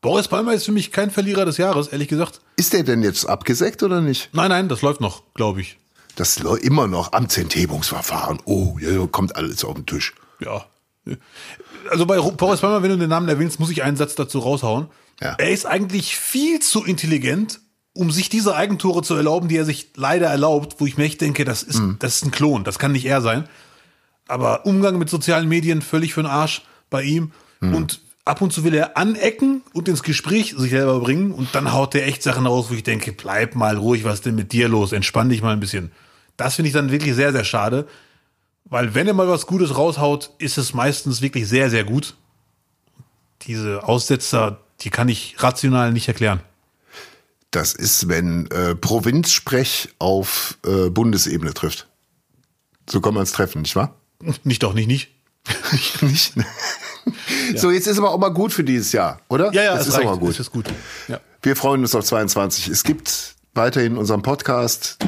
Boris Palmer ist für mich kein Verlierer des Jahres, ehrlich gesagt. Ist der denn jetzt abgesägt oder nicht? Nein, nein, das läuft noch, glaube ich. Das läuft immer noch Amtsenthebungsverfahren. Oh, ja, kommt alles auf den Tisch. Ja. Also bei Boris Palmer, wenn du den Namen erwähnst, muss ich einen Satz dazu raushauen. Ja. Er ist eigentlich viel zu intelligent, um sich diese Eigentore zu erlauben, die er sich leider erlaubt, wo ich mir echt denke, das ist, das ist ein Klon, das kann nicht er sein. Aber Umgang mit sozialen Medien völlig für den Arsch bei ihm. Und ab und zu will er anecken und ins Gespräch sich selber bringen und dann haut er echt Sachen raus, wo ich denke, bleib mal ruhig, was ist denn mit dir los? Entspann dich mal ein bisschen. Das finde ich dann wirklich sehr, sehr schade. Weil wenn er mal was Gutes raushaut, ist es meistens wirklich sehr, sehr gut. Diese Aussetzer, die kann ich rational nicht erklären. Das ist, wenn äh, Provinzsprech auf äh, Bundesebene trifft. So kann man es treffen, nicht wahr? [LAUGHS] Nicht doch, nicht, nicht. [LAUGHS] nicht? [LAUGHS] So, jetzt ist aber auch mal gut für dieses Jahr, oder? Ja, ja, es es ist reicht. auch mal gut. Es ist gut. Ja. Wir freuen uns auf 22. Es gibt weiterhin unseren Podcast.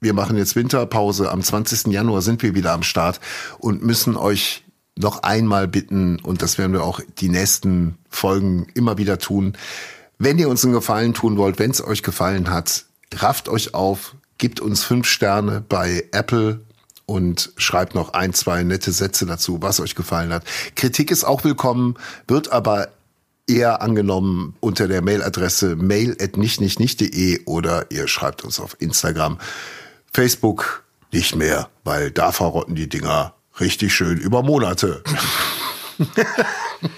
Wir machen jetzt Winterpause. Am 20. Januar sind wir wieder am Start und müssen euch noch einmal bitten, und das werden wir auch die nächsten Folgen immer wieder tun, wenn ihr uns einen Gefallen tun wollt, wenn es euch gefallen hat, rafft euch auf, gebt uns fünf Sterne bei Apple und schreibt noch ein, zwei nette Sätze dazu, was euch gefallen hat. Kritik ist auch willkommen, wird aber eher angenommen unter der Mailadresse mail@nichtnichtnicht.de oder ihr schreibt uns auf Instagram, Facebook nicht mehr, weil da verrotten die Dinger richtig schön über Monate. [LAUGHS]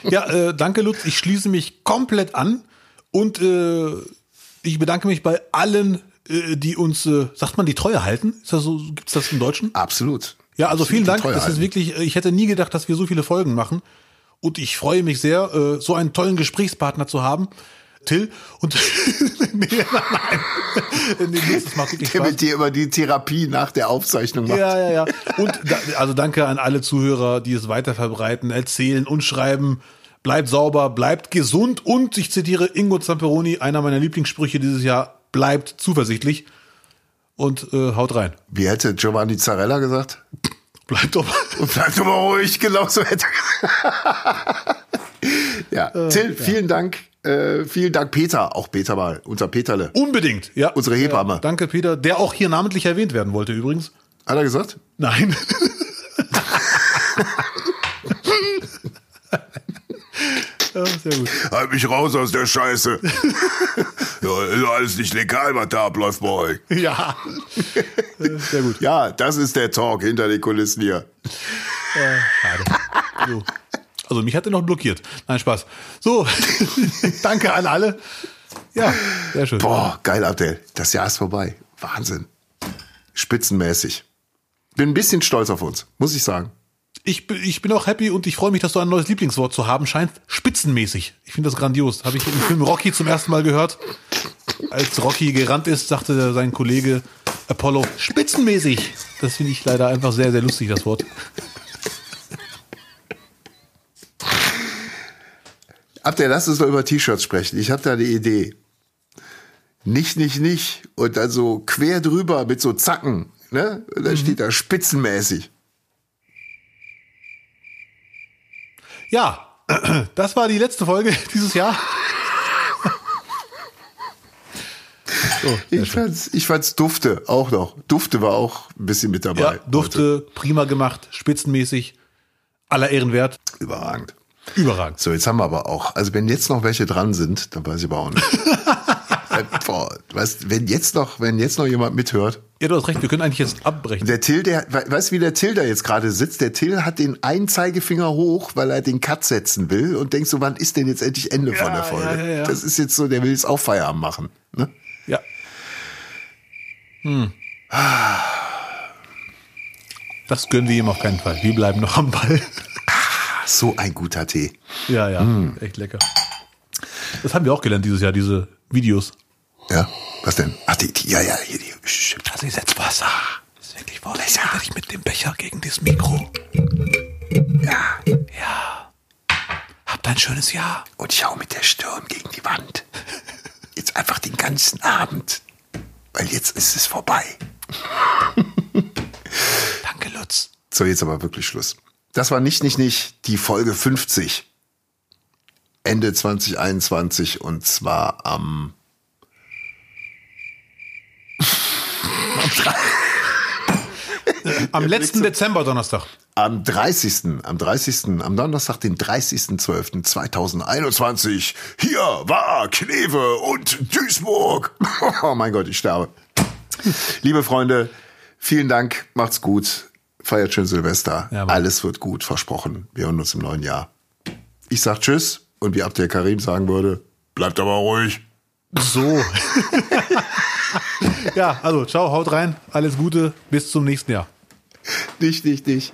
Ja, äh, danke Lutz. Ich schließe mich komplett an und äh, ich bedanke mich bei allen, äh, die uns, äh, sagt man, die Treue halten. Ist das so? Gibt's das im Deutschen? Absolut. Ja, also vielen Dank. Es ist wirklich, äh, ich hätte nie gedacht, dass wir so viele Folgen machen. Und ich freue mich sehr, äh, so einen tollen Gesprächspartner zu haben. Till und [LAUGHS] nee, nein, nee, das macht wirklich Der Spaß. mit dir immer die Therapie nach der Aufzeichnung macht. Ja, ja, ja. Und da, also danke an alle Zuhörer, die es weiter verbreiten, erzählen und schreiben. Bleibt sauber, bleibt gesund und ich zitiere Ingo Zamperoni, einer meiner Lieblingssprüche dieses Jahr, bleibt zuversichtlich und äh, haut rein. Wie hätte Giovanni Zarella gesagt? Bleibt doch. Und bleib doch mal ruhig, genau so hätte er Ja, Äh, Till, vielen Dank. Äh, vielen Dank, Peter. Auch Peter mal, unser Peterle. Unbedingt, ja. Unsere Hebamme. Ja, danke, Peter, der auch hier namentlich erwähnt werden wollte übrigens. Hat er gesagt? Nein. [LAUGHS] ja, sehr gut. Halt mich raus aus der Scheiße. [LAUGHS] ja, ist alles nicht legal, was da abläuft bei euch. Ja. Äh, Sehr gut. Ja, das ist der Talk hinter den Kulissen hier. So. Also mich hat er noch blockiert. Nein, Spaß. So, [LAUGHS] danke an alle. Ja, sehr schön. Boah, geil, Abdel. Das Jahr ist vorbei. Wahnsinn. Spitzenmäßig. Bin ein bisschen stolz auf uns, muss ich sagen. Ich, bin- ich bin auch happy und ich freue mich, dass du ein neues Lieblingswort zu haben scheinst. Spitzenmäßig. Ich finde das grandios. Habe ich im Film Rocky zum ersten Mal gehört. Als Rocky gerannt ist, sagte sein Kollege Apollo, spitzenmäßig. Das finde ich leider einfach sehr, sehr lustig, das Wort. Abdel, lass uns doch über T-Shirts sprechen. Ich habe da eine Idee. Nicht, nicht, nicht. Und dann so quer drüber mit so Zacken. Ne? Und dann steht da spitzenmäßig. Ja, [CLEARS THROAT] das war die letzte Folge [LAUGHS] dieses Jahr. [LAUGHS] So, Ich fand's, ich fand's Dufte auch noch. Dufte war auch ein bisschen mit dabei. ja, Dufte, prima gemacht, spitzenmäßig, aller Ehren wert, Heute. Überragend. Überragend. So, jetzt haben wir aber auch. Also wenn jetzt noch welche dran sind, dann weiß ich aber auch nicht. [LAUGHS] Äh, Boah, weißt, wenn jetzt noch, wenn jetzt noch jemand mithört, Ja, du hast recht, wir können eigentlich jetzt abbrechen. der Till, der, we- weißt du, wie der Till da jetzt gerade sitzt? Der Till hat den einen Zeigefinger hoch, weil er den Cut setzen will und denkt so, wann ist denn jetzt endlich Ende von der Folge? ja, ja, ja. Das ist jetzt so, der will jetzt auch Feierabend machen. Ne? Ja. Das gönnen wir ihm auf keinen Fall. Wir bleiben noch am Ball. So ein guter Tee. Ja, ja, echt lecker. Das haben wir auch gelernt dieses Jahr, diese Videos. Ja, was denn? Ach, die, die ja, ja, hier, die. Also ich setz Wasser. Das ist wirklich vorsichtig, wenn ich mit dem Becher gegen das Mikro. Ja, Ja. Habt ein schönes Jahr. und ich hau mit der Stirn gegen die Wand. Jetzt einfach den ganzen Abend. Weil jetzt ist es vorbei. Danke, Lutz. So, jetzt aber wirklich Schluss. Das war nicht, nicht, nicht die Folge 50. Ende 2021 und zwar am [LAUGHS] Am letzten Dezember Donnerstag. Am 30. Am 30. Am Donnerstag, den 30.12.2021. Hier war Kleve und Duisburg. [LAUGHS] Oh mein Gott, ich sterbe. Liebe Freunde, vielen Dank. Macht's gut. Feiert schön Silvester. Ja. Alles wird gut, versprochen. Wir hören uns im neuen Jahr. Ich sag Tschüss und wie Abdel Karim sagen würde, bleibt aber ruhig. So. [LAUGHS] ja, also ciao, haut rein. Alles Gute. Bis zum nächsten Jahr. Nicht, nicht, nicht.